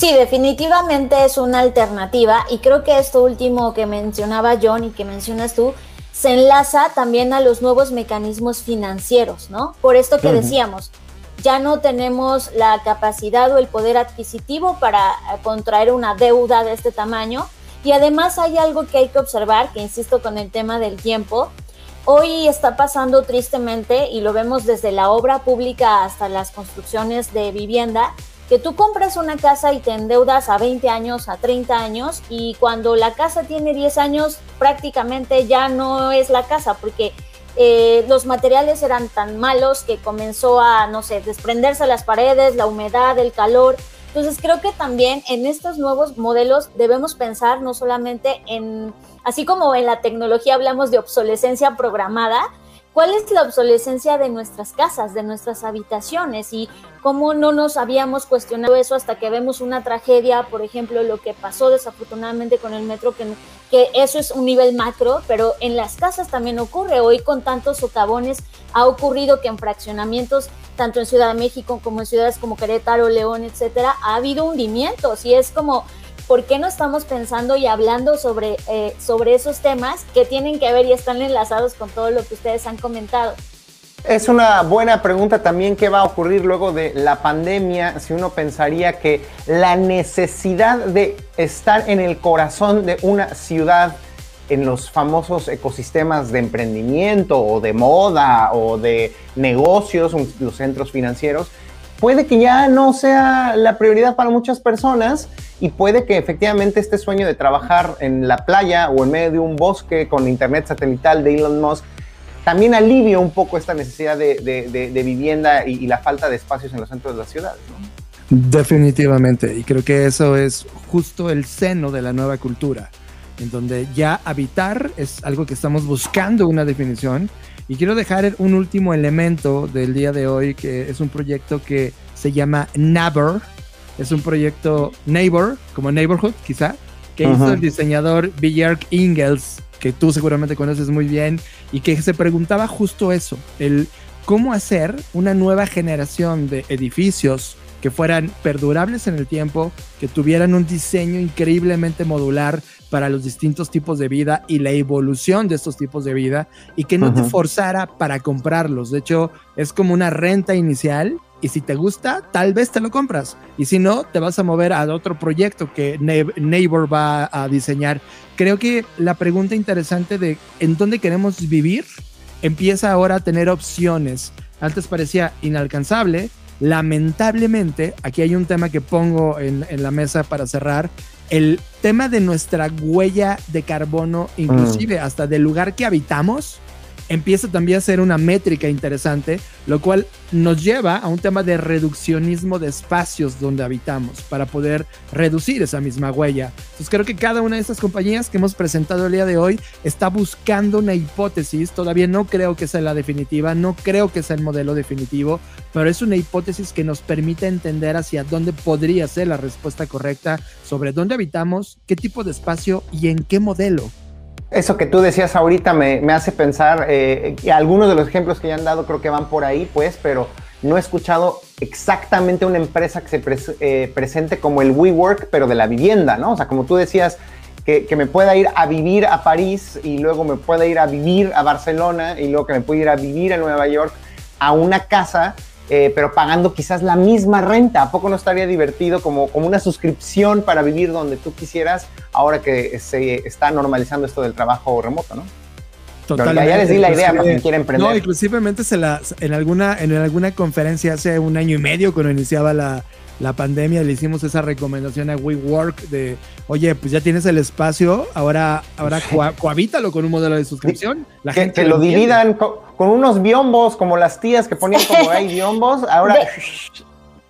Sí, definitivamente es una alternativa y creo que esto último que mencionaba John y que mencionas tú se enlaza también a los nuevos mecanismos financieros, ¿no? Por esto que decíamos, ya no tenemos la capacidad o el poder adquisitivo para eh, contraer una deuda de este tamaño y además hay algo que hay que observar, que insisto con el tema del tiempo, hoy está pasando tristemente y lo vemos desde la obra pública hasta las construcciones de vivienda, que tú compras una casa y te endeudas a 20 años, a 30 años, y cuando la casa tiene 10 años, prácticamente ya no es la casa, porque eh, los materiales eran tan malos que comenzó a, no sé, desprenderse las paredes, la humedad, el calor. Entonces creo que también en estos nuevos modelos debemos pensar no solamente en, así como en la tecnología hablamos de obsolescencia programada, ¿Cuál es la obsolescencia de nuestras casas, de nuestras habitaciones? Y cómo no nos habíamos cuestionado eso hasta que vemos una tragedia, por ejemplo, lo que pasó desafortunadamente con el metro, que, que eso es un nivel macro, pero en las casas también ocurre. Hoy con tantos socavones ha ocurrido que en fraccionamientos, tanto en Ciudad de México como en ciudades como Querétaro, León, etcétera, ha habido hundimientos y es como ¿por qué no estamos pensando y hablando sobre, eh, sobre esos temas que tienen que ver y están enlazados con todo lo que ustedes han comentado? Es una buena pregunta también qué va a ocurrir luego de la pandemia, si uno pensaría que la necesidad de estar en el corazón de una ciudad, en los famosos ecosistemas de emprendimiento o de moda o de negocios, los centros financieros, puede que ya no sea la prioridad para muchas personas y puede que efectivamente este sueño de trabajar en la playa o en medio de un bosque con internet satelital de Elon Musk también alivie un poco esta necesidad de, vivienda y, la falta de espacios en los centros de las ciudades. Definitivamente, y creo que eso es justo el seno de la nueva cultura, en donde ya habitar es algo que estamos buscando una definición y quiero dejar un último elemento del día de hoy, que es un proyecto que se llama Neighbor. Es un proyecto Neighbor, como Neighborhood quizá, que hizo el diseñador Björk Ingels, que tú seguramente conoces muy bien, y que se preguntaba justo eso, el cómo hacer una nueva generación de edificios que fueran perdurables en el tiempo, que tuvieran un diseño increíblemente modular para los distintos tipos de vida y la evolución de estos tipos de vida y que no te forzara para comprarlos. De hecho, es como una renta inicial y si te gusta, tal vez te lo compras. Y si no, te vas a mover a otro proyecto que Neighbor va a diseñar. Creo que la pregunta interesante de en dónde queremos vivir empieza ahora a tener opciones. Antes parecía inalcanzable, Lamentablemente, aquí hay un tema que pongo en, la mesa para cerrar, el tema de nuestra huella de carbono, inclusive mm. hasta del lugar que habitamos, empieza también a ser una métrica interesante, lo cual nos lleva a un tema de reduccionismo de espacios donde habitamos para poder reducir esa misma huella. Entonces creo que cada una de estas compañías que hemos presentado el día de hoy está buscando una hipótesis, todavía no creo que sea la definitiva, no creo que sea el modelo definitivo, pero es una hipótesis que nos permite entender hacia dónde podría ser la respuesta correcta sobre dónde habitamos, qué tipo de espacio y en qué modelo. Eso que tú decías ahorita me, hace pensar, eh, algunos de los ejemplos que ya han dado creo que van por ahí, pues, pero no he escuchado exactamente una empresa que se eh, presente como el WeWork, pero de la vivienda, ¿no? O sea, como tú decías, que, que, me pueda ir a vivir a París y luego me pueda ir a vivir a Barcelona y luego que me pueda ir a vivir a Nueva York a una casa eh, pero pagando quizás la misma renta. ¿A poco no estaría divertido como, como una suscripción para vivir donde tú quisieras ahora que se está normalizando esto del trabajo remoto, ¿no? Totalmente. Ya les di la idea quien quiera emprender. No, inclusivemente se la, en, alguna, en alguna conferencia hace un año y medio, cuando iniciaba la, la pandemia le hicimos esa recomendación a WeWork de, oye, pues ya tienes el espacio, ahora, ahora cohabítalo con un modelo de suscripción. La que, gente lo, dividan con, unos biombos, como las tías que ponían como ahí biombos, ahora...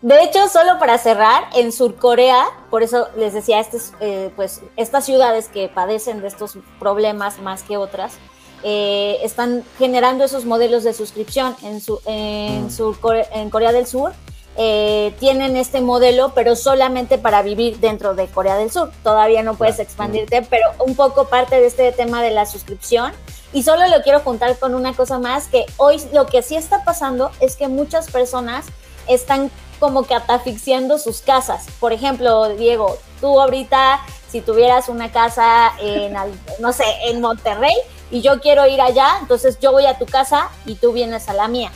De, hecho, solo para cerrar, en Surcorea, por eso les decía, eh, pues estas ciudades que padecen de estos problemas más que otras, eh, están generando esos modelos de suscripción en, su, en, mm. en Corea del Sur eh, tienen este modelo, pero solamente para vivir dentro de Corea del Sur. Todavía no puedes expandirte, pero un poco parte de este tema de la suscripción. Y solo lo quiero juntar con una cosa más, que hoy lo que sí está pasando es que muchas personas están como que atafixiando sus casas. Por ejemplo, Diego, tú ahorita, si tuvieras una casa en, no sé, en Monterrey y yo quiero ir allá, entonces yo voy a tu casa y tú vienes a la mía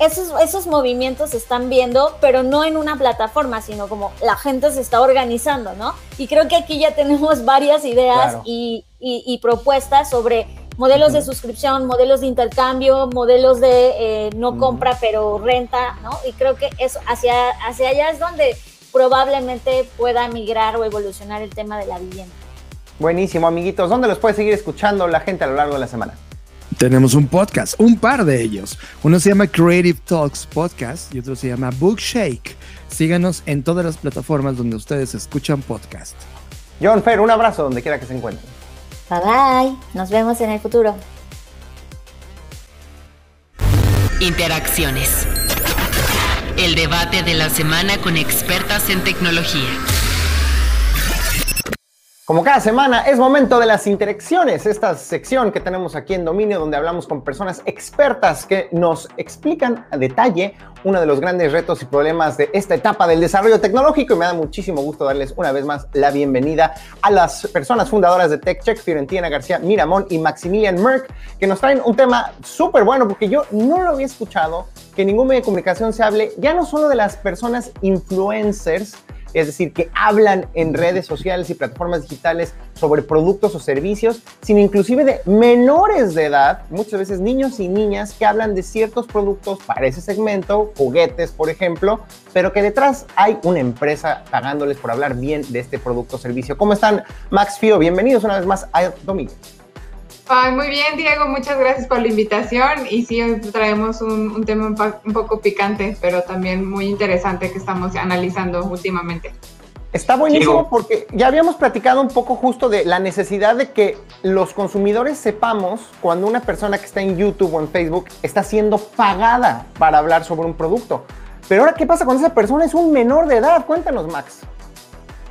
esos, esos movimientos se están viendo, pero no en una plataforma, sino como la gente se está organizando, ¿no? Y creo que aquí ya tenemos (laughs) varias ideas y, propuestas sobre modelos de suscripción, modelos de intercambio, modelos de eh, no compra pero renta, ¿no? Y creo que eso hacia, hacia allá es donde probablemente pueda migrar o evolucionar el tema de la vivienda. Buenísimo, amiguitos. ¿Dónde los puede seguir escuchando la gente a lo largo de la semana? Tenemos un podcast, un par de ellos. Uno se llama Creative Talks Podcast y otro se llama Bookshake. Síganos en todas las plataformas donde ustedes escuchan podcast. John Fer, un abrazo donde quiera que se encuentren. Bye bye, nos vemos en el futuro. Interacciones. El debate de la semana con expertas en tecnología. Como cada semana, es momento de las interacciones, esta sección que tenemos aquí en Dominio, donde hablamos con personas expertas que nos explican a detalle uno de los grandes retos y problemas de esta etapa del desarrollo tecnológico. Y me da muchísimo gusto darles una vez más la bienvenida a las personas fundadoras de TechCheck, Fiorentina García Miramón y Maximilian Merck, que nos traen un tema súper bueno, porque yo no lo había escuchado, que ningún medio de comunicación se hable ya no solo de las personas influencers, es decir, que hablan en redes sociales y plataformas digitales sobre productos o servicios, sino inclusive de menores de edad, muchas veces niños y niñas que hablan de ciertos productos para ese segmento, juguetes, por ejemplo, pero que detrás hay una empresa pagándoles por hablar bien de este producto o servicio. ¿Cómo están, Max Fio? Bienvenidos una vez más a Domingo. Ay, muy bien, Diego, muchas gracias por la invitación. Y sí, hoy traemos un, tema un, poco picante, pero también muy interesante que estamos analizando últimamente. Está buenísimo porque ya habíamos platicado un poco justo de la necesidad de que los consumidores sepamos cuando una persona que está en YouTube o en Facebook está siendo pagada para hablar sobre un producto. Pero ahora, ¿qué pasa cuando esa persona es un menor de edad? Cuéntanos, Max.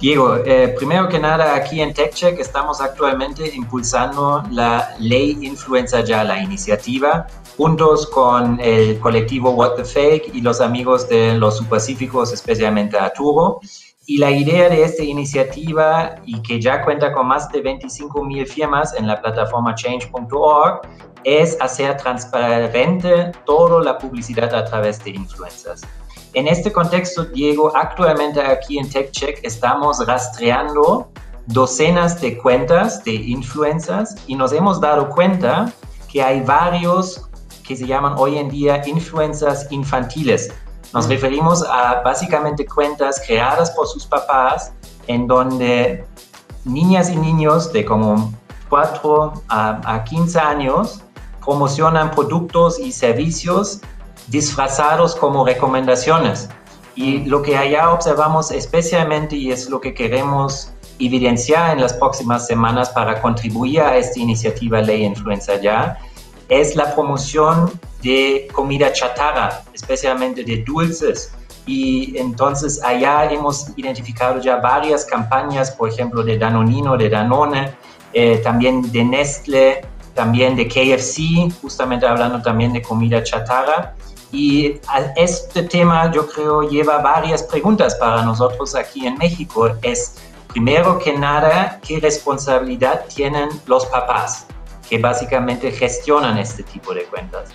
Diego, eh, primero que nada, aquí en TechCheck estamos actualmente impulsando la ley Influenza Ya, la iniciativa, juntos con el colectivo What the Fake y los amigos de los subpacíficos, especialmente Arturo. Y la idea de esta iniciativa, y que ya cuenta con más de 25 mil firmas en la plataforma change.org, es hacer transparente toda la publicidad a través de influencers. En este contexto, Diego, actualmente aquí en TechCheck estamos rastreando docenas de cuentas de influencers y nos hemos dado cuenta que hay varios que se llaman hoy en día influencers infantiles. Nos referimos a básicamente cuentas creadas por sus papás en donde niñas y niños de como 4 a, a 15 años promocionan productos y servicios disfrazados como recomendaciones. Y lo que allá observamos especialmente, y es lo que queremos evidenciar en las próximas semanas para contribuir a esta iniciativa Ley Influenza Ya, es la promoción de comida chatarra, especialmente de dulces. Y entonces allá hemos identificado ya varias campañas, por ejemplo, de Danonino, de Danone, eh, también de Nestle, también de KFC, justamente hablando también de comida chatarra. Y este tema yo creo lleva varias preguntas para nosotros aquí en México. Es primero que nada, ¿qué responsabilidad tienen los papás que básicamente gestionan este tipo de cuentas?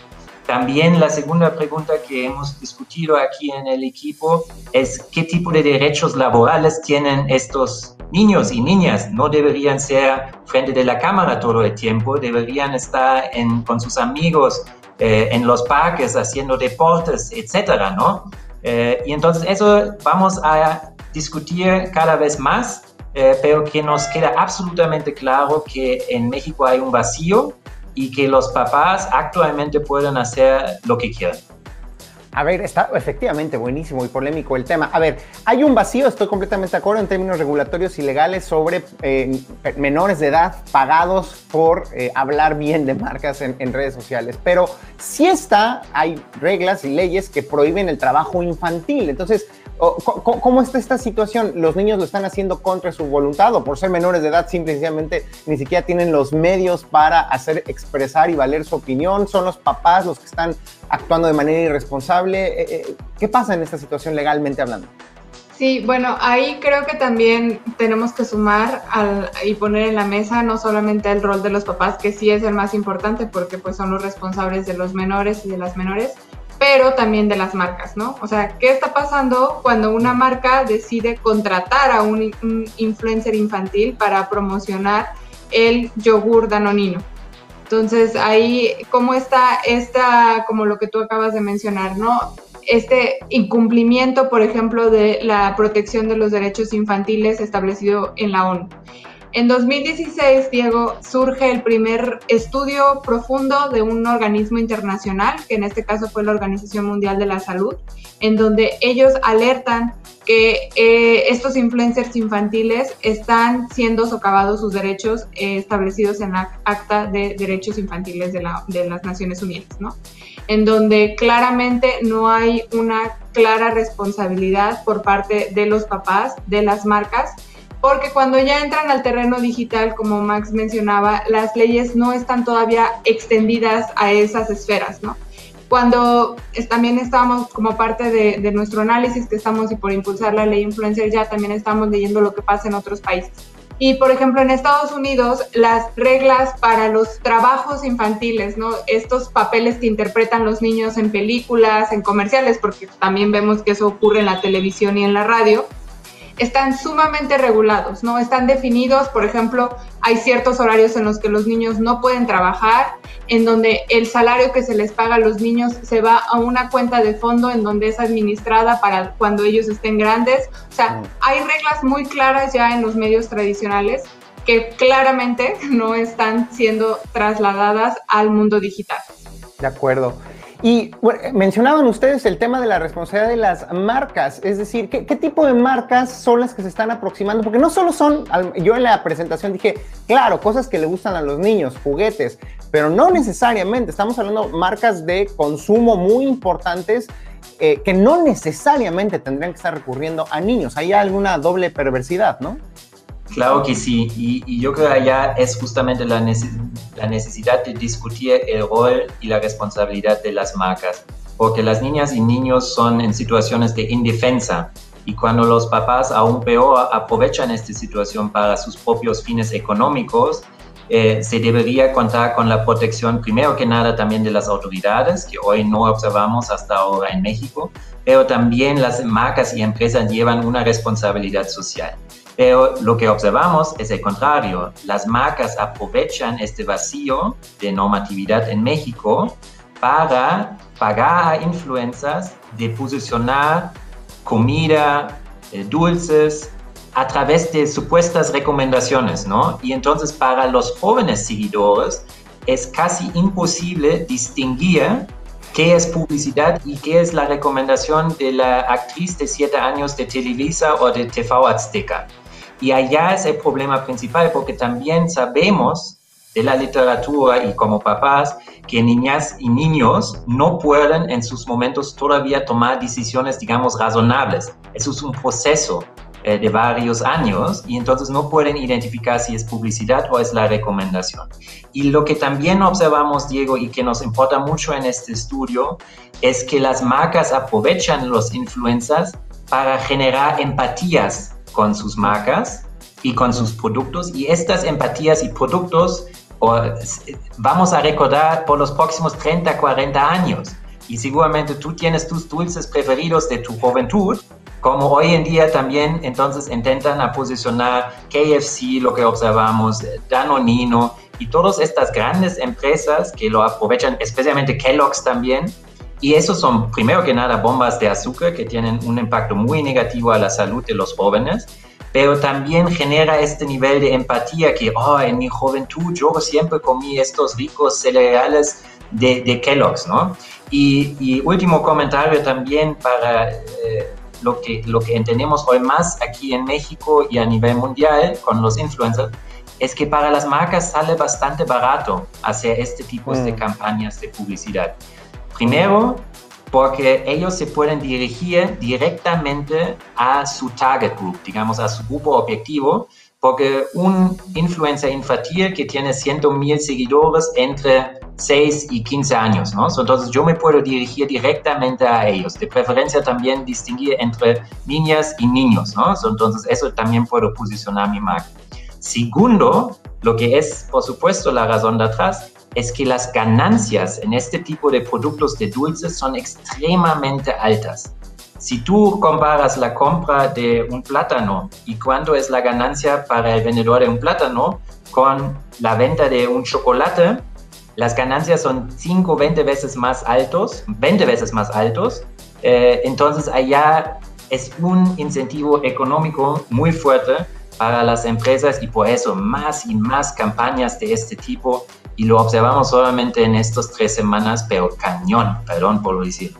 También la segunda pregunta que hemos discutido aquí en el equipo es qué tipo de derechos laborales tienen estos niños y niñas. No deberían ser frente de la cámara todo el tiempo, deberían estar con sus amigos eh, en los parques haciendo deportes, etcétera, ¿no? Eh, y entonces eso vamos a discutir cada vez más, eh, pero que nos queda absolutamente claro que en México hay un vacío y que los papás actualmente pueden hacer lo que quieran. A ver, está efectivamente buenísimo y polémico el tema. A ver, hay un vacío, estoy completamente de acuerdo en términos regulatorios y legales sobre eh, menores de edad pagados por eh, hablar bien de marcas en, redes sociales. Pero sí está, hay reglas y leyes que prohíben el trabajo infantil. Entonces, ¿Cómo está esta situación? ¿Los niños lo están haciendo contra su voluntad o por ser menores de edad simplemente ni siquiera tienen los medios para hacer expresar y valer su opinión? ¿Son los papás los que están actuando de manera irresponsable? Eh, eh, ¿Qué pasa en esta situación legalmente hablando? Sí, bueno, ahí creo que también tenemos que sumar al, y poner en la mesa no solamente el rol de los papás, que sí es el más importante porque pues son los responsables de los menores y de las menores, pero también de las marcas, ¿no? O sea, ¿qué está pasando cuando una marca decide contratar a un, influencer infantil para promocionar el yogur danonino? Entonces, ahí, ¿cómo está esta, como lo que tú acabas de mencionar, ¿no? Este incumplimiento, por ejemplo, de la protección de los derechos infantiles establecido en la ONU. En 2016, Diego, surge el primer estudio profundo de un organismo internacional, que en este caso fue la Organización Mundial de la Salud, en donde ellos alertan que eh, estos influencers infantiles están siendo socavados sus derechos eh, establecidos en la Acta de Derechos Infantiles de, de las Naciones Unidas, ¿no? En donde claramente no hay una clara responsabilidad por parte de los papás, de las marcas, porque cuando ya entran al terreno digital, como Max mencionaba, las leyes no están todavía extendidas a esas esferas, ¿no? Cuando también estamos como parte de, nuestro análisis que estamos y por impulsar la ley influencer ya también estamos leyendo lo que pasa en otros países. Y por ejemplo, en Estados Unidos, las reglas para los trabajos infantiles, ¿no? Estos papeles que interpretan los niños en películas, en comerciales, porque también vemos que eso ocurre en la televisión y en la radio, están sumamente regulados, ¿no? Están definidos, por ejemplo, hay ciertos horarios en los que los niños no pueden trabajar, en donde el salario que se les paga a los niños se va a una cuenta de fondo en donde es administrada para cuando ellos estén grandes. O sea, hay reglas muy claras ya en los medios tradicionales que claramente (laughs) no están siendo trasladadas al mundo digital. De acuerdo. Y mencionaban ustedes el tema de la responsabilidad de las marcas, es decir, ¿qué, tipo de marcas son las que se están aproximando? Porque no solo son, yo en la presentación dije, claro, cosas que le gustan a los niños, juguetes, pero no necesariamente, estamos hablando de marcas de consumo muy importantes eh, que no necesariamente tendrían que estar recurriendo a niños. Hay alguna doble perversidad, ¿no? Claro que sí, y, yo creo que allá es justamente la, necesidad de discutir el rol y la responsabilidad de las marcas, porque las niñas y niños son en situaciones de indefensa y cuando los papás aún peor aprovechan esta situación para sus propios fines económicos, eh, se debería contar con la protección, primero que nada, también de las autoridades, que hoy no observamos hasta ahora en México, pero también las marcas y empresas llevan una responsabilidad social. Pero lo que observamos es el contrario. Las marcas aprovechan este vacío de normatividad en México para pagar a influencers de posicionar comida, eh, dulces, a través de supuestas recomendaciones, ¿no? Y entonces para los jóvenes seguidores es casi imposible distinguir qué es publicidad y qué es la recomendación de la actriz de siete años de Televisa o de TV Azteca. Y allá es el problema principal porque también sabemos de la literatura y como papás que niñas y niños no pueden en sus momentos todavía tomar decisiones, digamos, razonables. Eso es un proceso eh, de varios años y entonces no pueden identificar si es publicidad o es la recomendación. Y lo que también observamos, Diego, y que nos importa mucho en este estudio, es que las marcas aprovechan los influencers para generar empatías con sus marcas y con sus productos y estas empatías y productos vamos a recordar por los próximos 30, 40 años. Y seguramente tú tienes tus dulces preferidos de tu juventud, como hoy en día también entonces intentan a posicionar KFC, lo que observamos, Danonino y todas estas grandes empresas que lo aprovechan, especialmente Kellogg's también. Y esos son, primero que nada, bombas de azúcar que tienen un impacto muy negativo a la salud de los jóvenes pero también genera este nivel de empatía que, oh, en mi juventud yo siempre comí estos ricos cereales de, de Kellogg's, ¿no? Y, último comentario también para eh, lo, que, lo que entendemos hoy más aquí en México y a nivel mundial con los influencers, es que para las marcas sale bastante barato hacer este tipo de mm. campañas de publicidad. Primero, porque ellos se pueden dirigir directamente a su target group, digamos, a su grupo objetivo, porque un influencer infantil que tiene 100 mil seguidores entre 6 y 15 años, ¿no? Entonces yo me puedo dirigir directamente a ellos. De preferencia también distinguir entre niñas y niños, ¿no? Entonces eso también puedo posicionar mi marca. Segundo, lo que es, por supuesto, la razón de atrás, es que las ganancias en este tipo de productos de dulces son extremadamente altas. Si tú comparas la compra de un plátano y cuánto es la ganancia para el vendedor de un plátano con la venta de un chocolate, las ganancias son 5, 20 veces más altos, 20 veces más altos. Eh, entonces allá es un incentivo económico muy fuerte para las empresas y por eso más y más campañas de este tipo y lo observamos solamente en estas tres semanas, pero cañón, perdón por lo decir.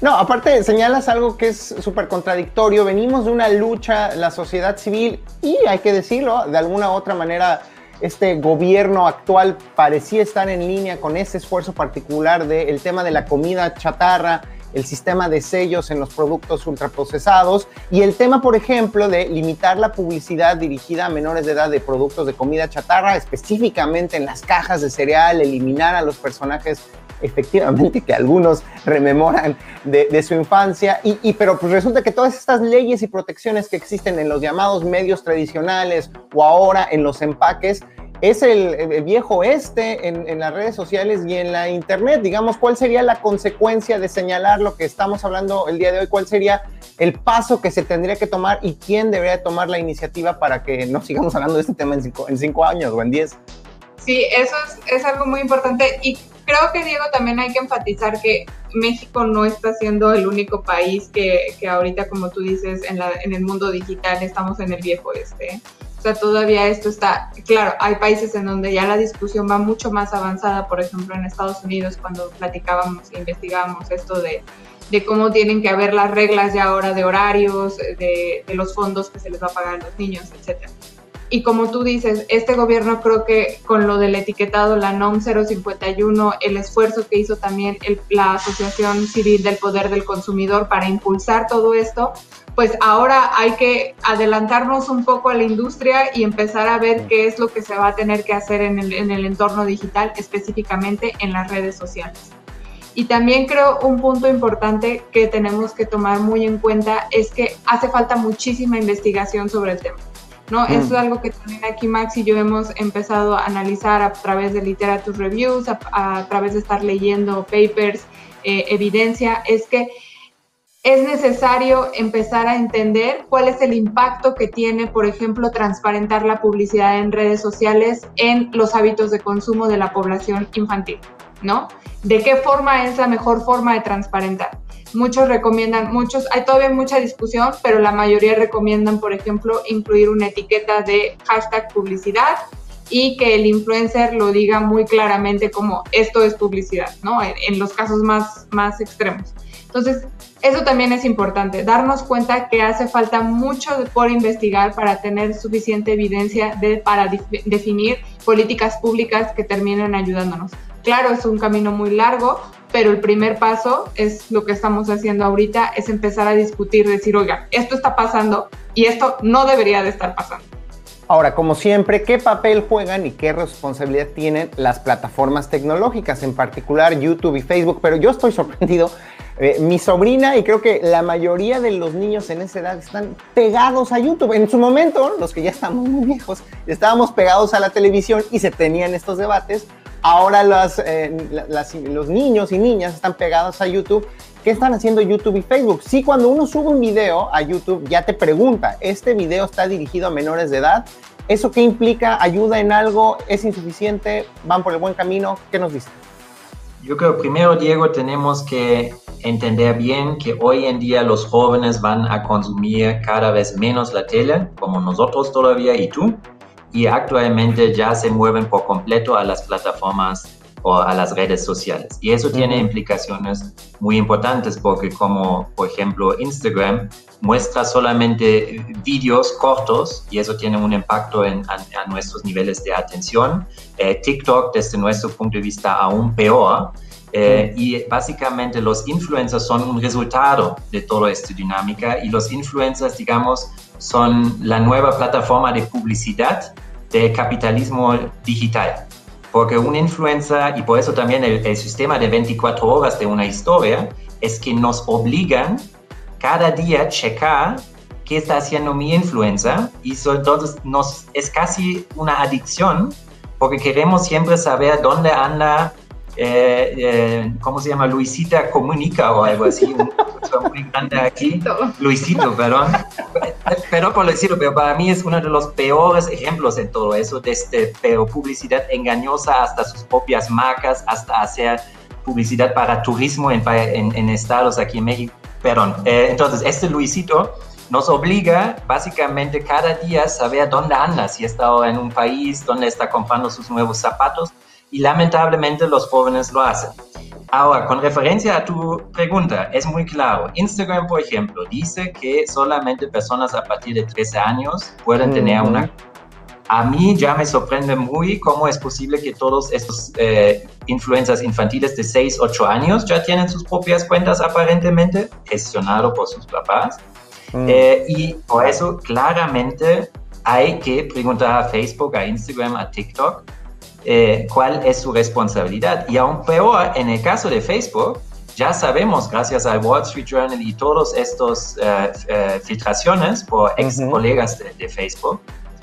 No, aparte señalas algo que es súper contradictorio. Venimos de una lucha, la sociedad civil, y hay que decirlo, de alguna u otra manera, este gobierno actual parecía estar en línea con ese esfuerzo particular del tema de la comida chatarra, el sistema de sellos en los productos ultraprocesados y el tema, por ejemplo, de limitar la publicidad dirigida a menores de edad de productos de comida chatarra, específicamente en las cajas de cereal, eliminar a los personajes efectivamente que algunos rememoran de, su infancia, y, pero pues resulta que todas estas leyes y protecciones que existen en los llamados medios tradicionales o ahora en los empaques, es el, viejo este en, las redes sociales y en la internet. Digamos, ¿cuál sería la consecuencia de señalar lo que estamos hablando el día de hoy? ¿Cuál sería el paso que se tendría que tomar y quién debería tomar la iniciativa para que no sigamos hablando de este tema en cinco, años o en diez? Sí, eso es, algo muy importante y creo que Diego también hay que enfatizar que México no está siendo el único país que, que ahorita, como tú dices, en, en el mundo digital estamos en el viejo este todavía esto está, claro, hay países en donde ya la discusión va mucho más avanzada, por ejemplo en Estados Unidos cuando platicábamos e investigábamos esto de, de cómo tienen que haber las reglas ya ahora de horarios, de, de, los fondos que se les va a pagar a los niños, etcétera. Y como tú dices, este gobierno creo que con lo del etiquetado, la NOM 051, el esfuerzo que hizo también la Asociación Civil del Poder del Consumidor para impulsar todo esto, pues ahora hay que adelantarnos un poco a la industria y empezar a ver qué es lo que se va a tener que hacer en el, en el entorno digital, específicamente en las redes sociales. Y también creo un punto importante que tenemos que tomar muy en cuenta es que hace falta muchísima investigación sobre el tema. ¿No? Eso es algo que también aquí Max y yo hemos empezado a analizar a través de literature reviews, a, través de estar leyendo papers, eh, evidencia, es que es necesario empezar a entender cuál es el impacto que tiene, por ejemplo, transparentar la publicidad en redes sociales en los hábitos de consumo de la población infantil, ¿no? ¿De qué forma es la mejor forma de transparentar? Muchos recomiendan, muchos, hay todavía mucha discusión, pero la mayoría recomiendan, por ejemplo, incluir una etiqueta de hashtag publicidad y que el influencer lo diga muy claramente como esto es publicidad, ¿no? En, los casos más, más extremos. Entonces, eso también es importante, darnos cuenta que hace falta mucho por investigar para tener suficiente evidencia de, para definir políticas públicas que terminen ayudándonos. Claro, es un camino muy largo, pero el primer paso es lo que estamos haciendo ahorita, es empezar a discutir, decir, oiga, esto está pasando y esto no debería de estar pasando. Ahora, como siempre, ¿qué papel juegan y qué responsabilidad tienen las plataformas tecnológicas, en particular YouTube y Facebook? Pero yo estoy sorprendido. Eh, mi sobrina y creo que la mayoría de los niños en esa edad están pegados a YouTube. En su momento, los que ya estamos muy viejos, estábamos pegados a la televisión y se tenían estos debates. Ahora eh, los niños y niñas están pegados a YouTube. ¿Qué están haciendo YouTube y Facebook? Sí, cuando uno sube un video a YouTube ya te pregunta, ¿este video está dirigido a menores de edad? ¿Eso qué implica? ¿Ayuda en algo? ¿Es insuficiente? ¿Van por el buen camino? ¿Qué nos dice? Yo creo primero, Diego, tenemos que entender bien que hoy en día los jóvenes van a consumir cada vez menos la tele, como nosotros todavía y tú y actualmente ya se mueven por completo a las plataformas o a las redes sociales. Y eso tiene implicaciones muy importantes porque como por ejemplo Instagram muestra solamente vídeos cortos y eso tiene un impacto en, a, nuestros niveles de atención. Eh, TikTok desde nuestro punto de vista aún peor. Eh, y básicamente los influencers son un resultado de toda esta dinámica y los influencers, digamos, son la nueva plataforma de publicidad del capitalismo digital. Porque un influencer, y por eso también el, sistema de 24 horas de una historia, es que nos obligan cada día checar qué está haciendo mi influencer y entonces nos, es casi una adicción porque queremos siempre saber dónde anda eh, eh, ¿cómo se llama? Luisita Comunica o algo así, un muy grande aquí. Luisito, perdón. Pero por decirlo, pero para mí es uno de los peores ejemplos en todo eso, desde pero publicidad engañosa hasta sus propias marcas, hasta hacer publicidad para turismo en, en, estados aquí en México. Perdón. Eh, entonces, este Luisito nos obliga básicamente cada día a saber dónde anda, si está en un país, dónde está comprando sus nuevos zapatos y lamentablemente los jóvenes lo hacen. Ahora, con referencia a tu pregunta, es muy claro. Instagram, por ejemplo, dice que solamente personas a partir de 13 años pueden tener una... A mí ya me sorprende muy cómo es posible que todos estos eh, influencers infantiles de 6, 8 años ya tienen sus propias cuentas aparentemente, gestionado por sus papás. Mm. Eh, y por eso claramente hay que preguntar a Facebook, a Instagram, a TikTok, eh, cuál es su responsabilidad. Y aún peor, en el caso de Facebook, ya sabemos, gracias al Wall Street Journal y todas estas eh, eh, filtraciones por ex colegas de, Facebook,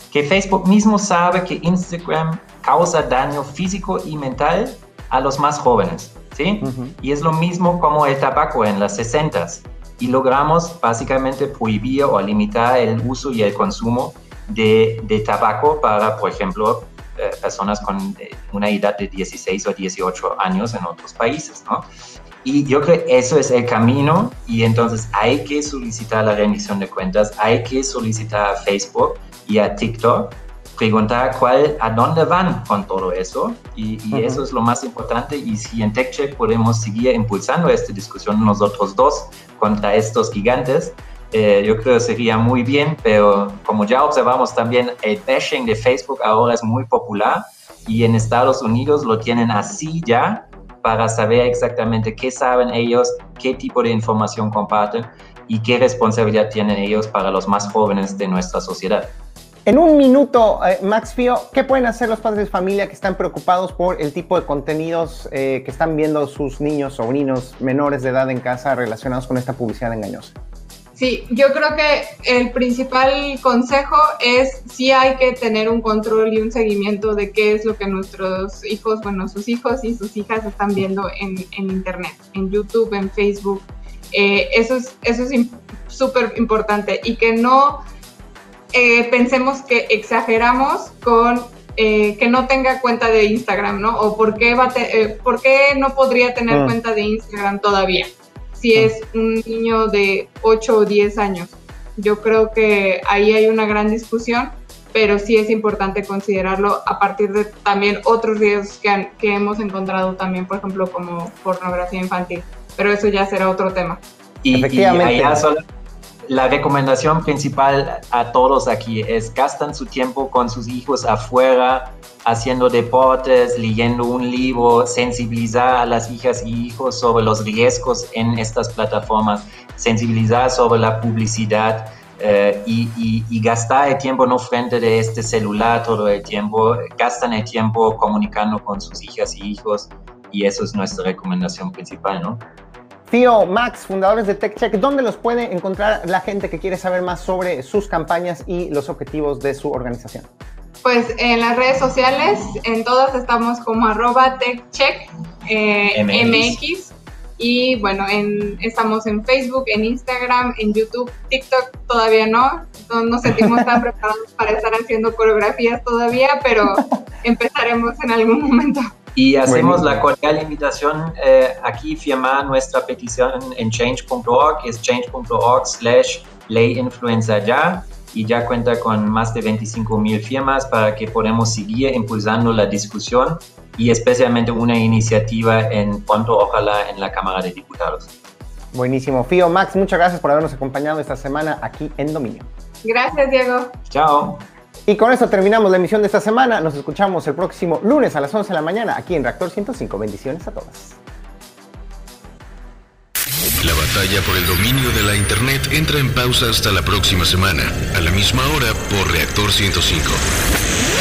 que Facebook mismo sabe que Instagram causa daño físico y mental a los más jóvenes. ¿sí? Y es lo mismo como el tabaco en las 60s. Y logramos básicamente prohibir o limitar el uso y el consumo de, de tabaco para, por ejemplo, eh, personas con eh, una edad de 16 o 18 años en otros países, ¿no? Y yo creo que eso es el camino y entonces hay que solicitar la rendición de cuentas, hay que solicitar a Facebook y a TikTok, preguntar cuál, a dónde van con todo eso y, eso es lo más importante y si en TechCheck podemos seguir impulsando esta discusión nosotros dos contra estos gigantes, eh, yo creo que sería muy bien, pero como ya observamos también, el bashing de Facebook ahora es muy popular y en Estados Unidos lo tienen así ya para saber exactamente qué saben ellos, qué tipo de información comparten y qué responsabilidad tienen ellos para los más jóvenes de nuestra sociedad. En un minuto, eh, Max Fio, ¿qué pueden hacer los padres de familia que están preocupados por el tipo de contenidos eh, que están viendo sus niños, sobrinos, menores de edad en casa relacionados con esta publicidad engañosa? Sí, yo creo que el principal consejo es sí hay que tener un control y un seguimiento de qué es lo que nuestros hijos, bueno, sus hijos y sus hijas están viendo en, Internet, en YouTube, en Facebook. Eh, eso es eso es súper importante y que no eh, pensemos que exageramos con eh, que no tenga cuenta de Instagram, ¿no? O por qué, va por qué no podría tener ah. cuenta de Instagram todavía si es un niño de 8 o 10 años. Yo creo que ahí hay una gran discusión pero sí es importante considerarlo a partir de también otros riesgos que, que hemos encontrado también, por ejemplo, como pornografía infantil, pero eso ya será otro tema. Y, Efectivamente. La recomendación principal a todos aquí es gastan su tiempo con sus hijos afuera, haciendo deportes, leyendo un libro, sensibilizar a las hijas y hijos sobre los riesgos en estas plataformas, sensibilizar sobre la publicidad eh, y, gastar el tiempo no frente de este celular todo el tiempo, gastan el tiempo comunicando con sus hijas y hijos y eso es nuestra recomendación principal, ¿no? Tío, Max, fundadores de TechCheck, ¿dónde los puede encontrar la gente que quiere saber más sobre sus campañas y los objetivos de su organización? Pues en las redes sociales, en todas estamos como arroba TechCheck eh, MX. Y bueno, en, estamos en Facebook, en Instagram, en YouTube, TikTok todavía no. No nos sentimos tan (laughs) preparados para estar haciendo coreografías todavía, pero (laughs) empezaremos en algún momento. Y hacemos la cordial invitación eh, aquí, firmar nuestra petición en change.org, es change.org slash ley influenza ya y ya cuenta con más de 25 mil firmas para que podamos seguir impulsando la discusión y especialmente una iniciativa en pronto, ojalá, en la Cámara de Diputados. Buenísimo. Fío, Max, muchas gracias por habernos acompañado esta semana aquí en Dominio. Gracias, Diego. Chao. Y con esto terminamos la emisión de esta semana. Nos escuchamos el próximo lunes a las 11 de la mañana aquí en Reactor 105. Bendiciones a todas. La batalla por el dominio de la Internet entra en pausa hasta la próxima semana, a la misma hora por Reactor 105.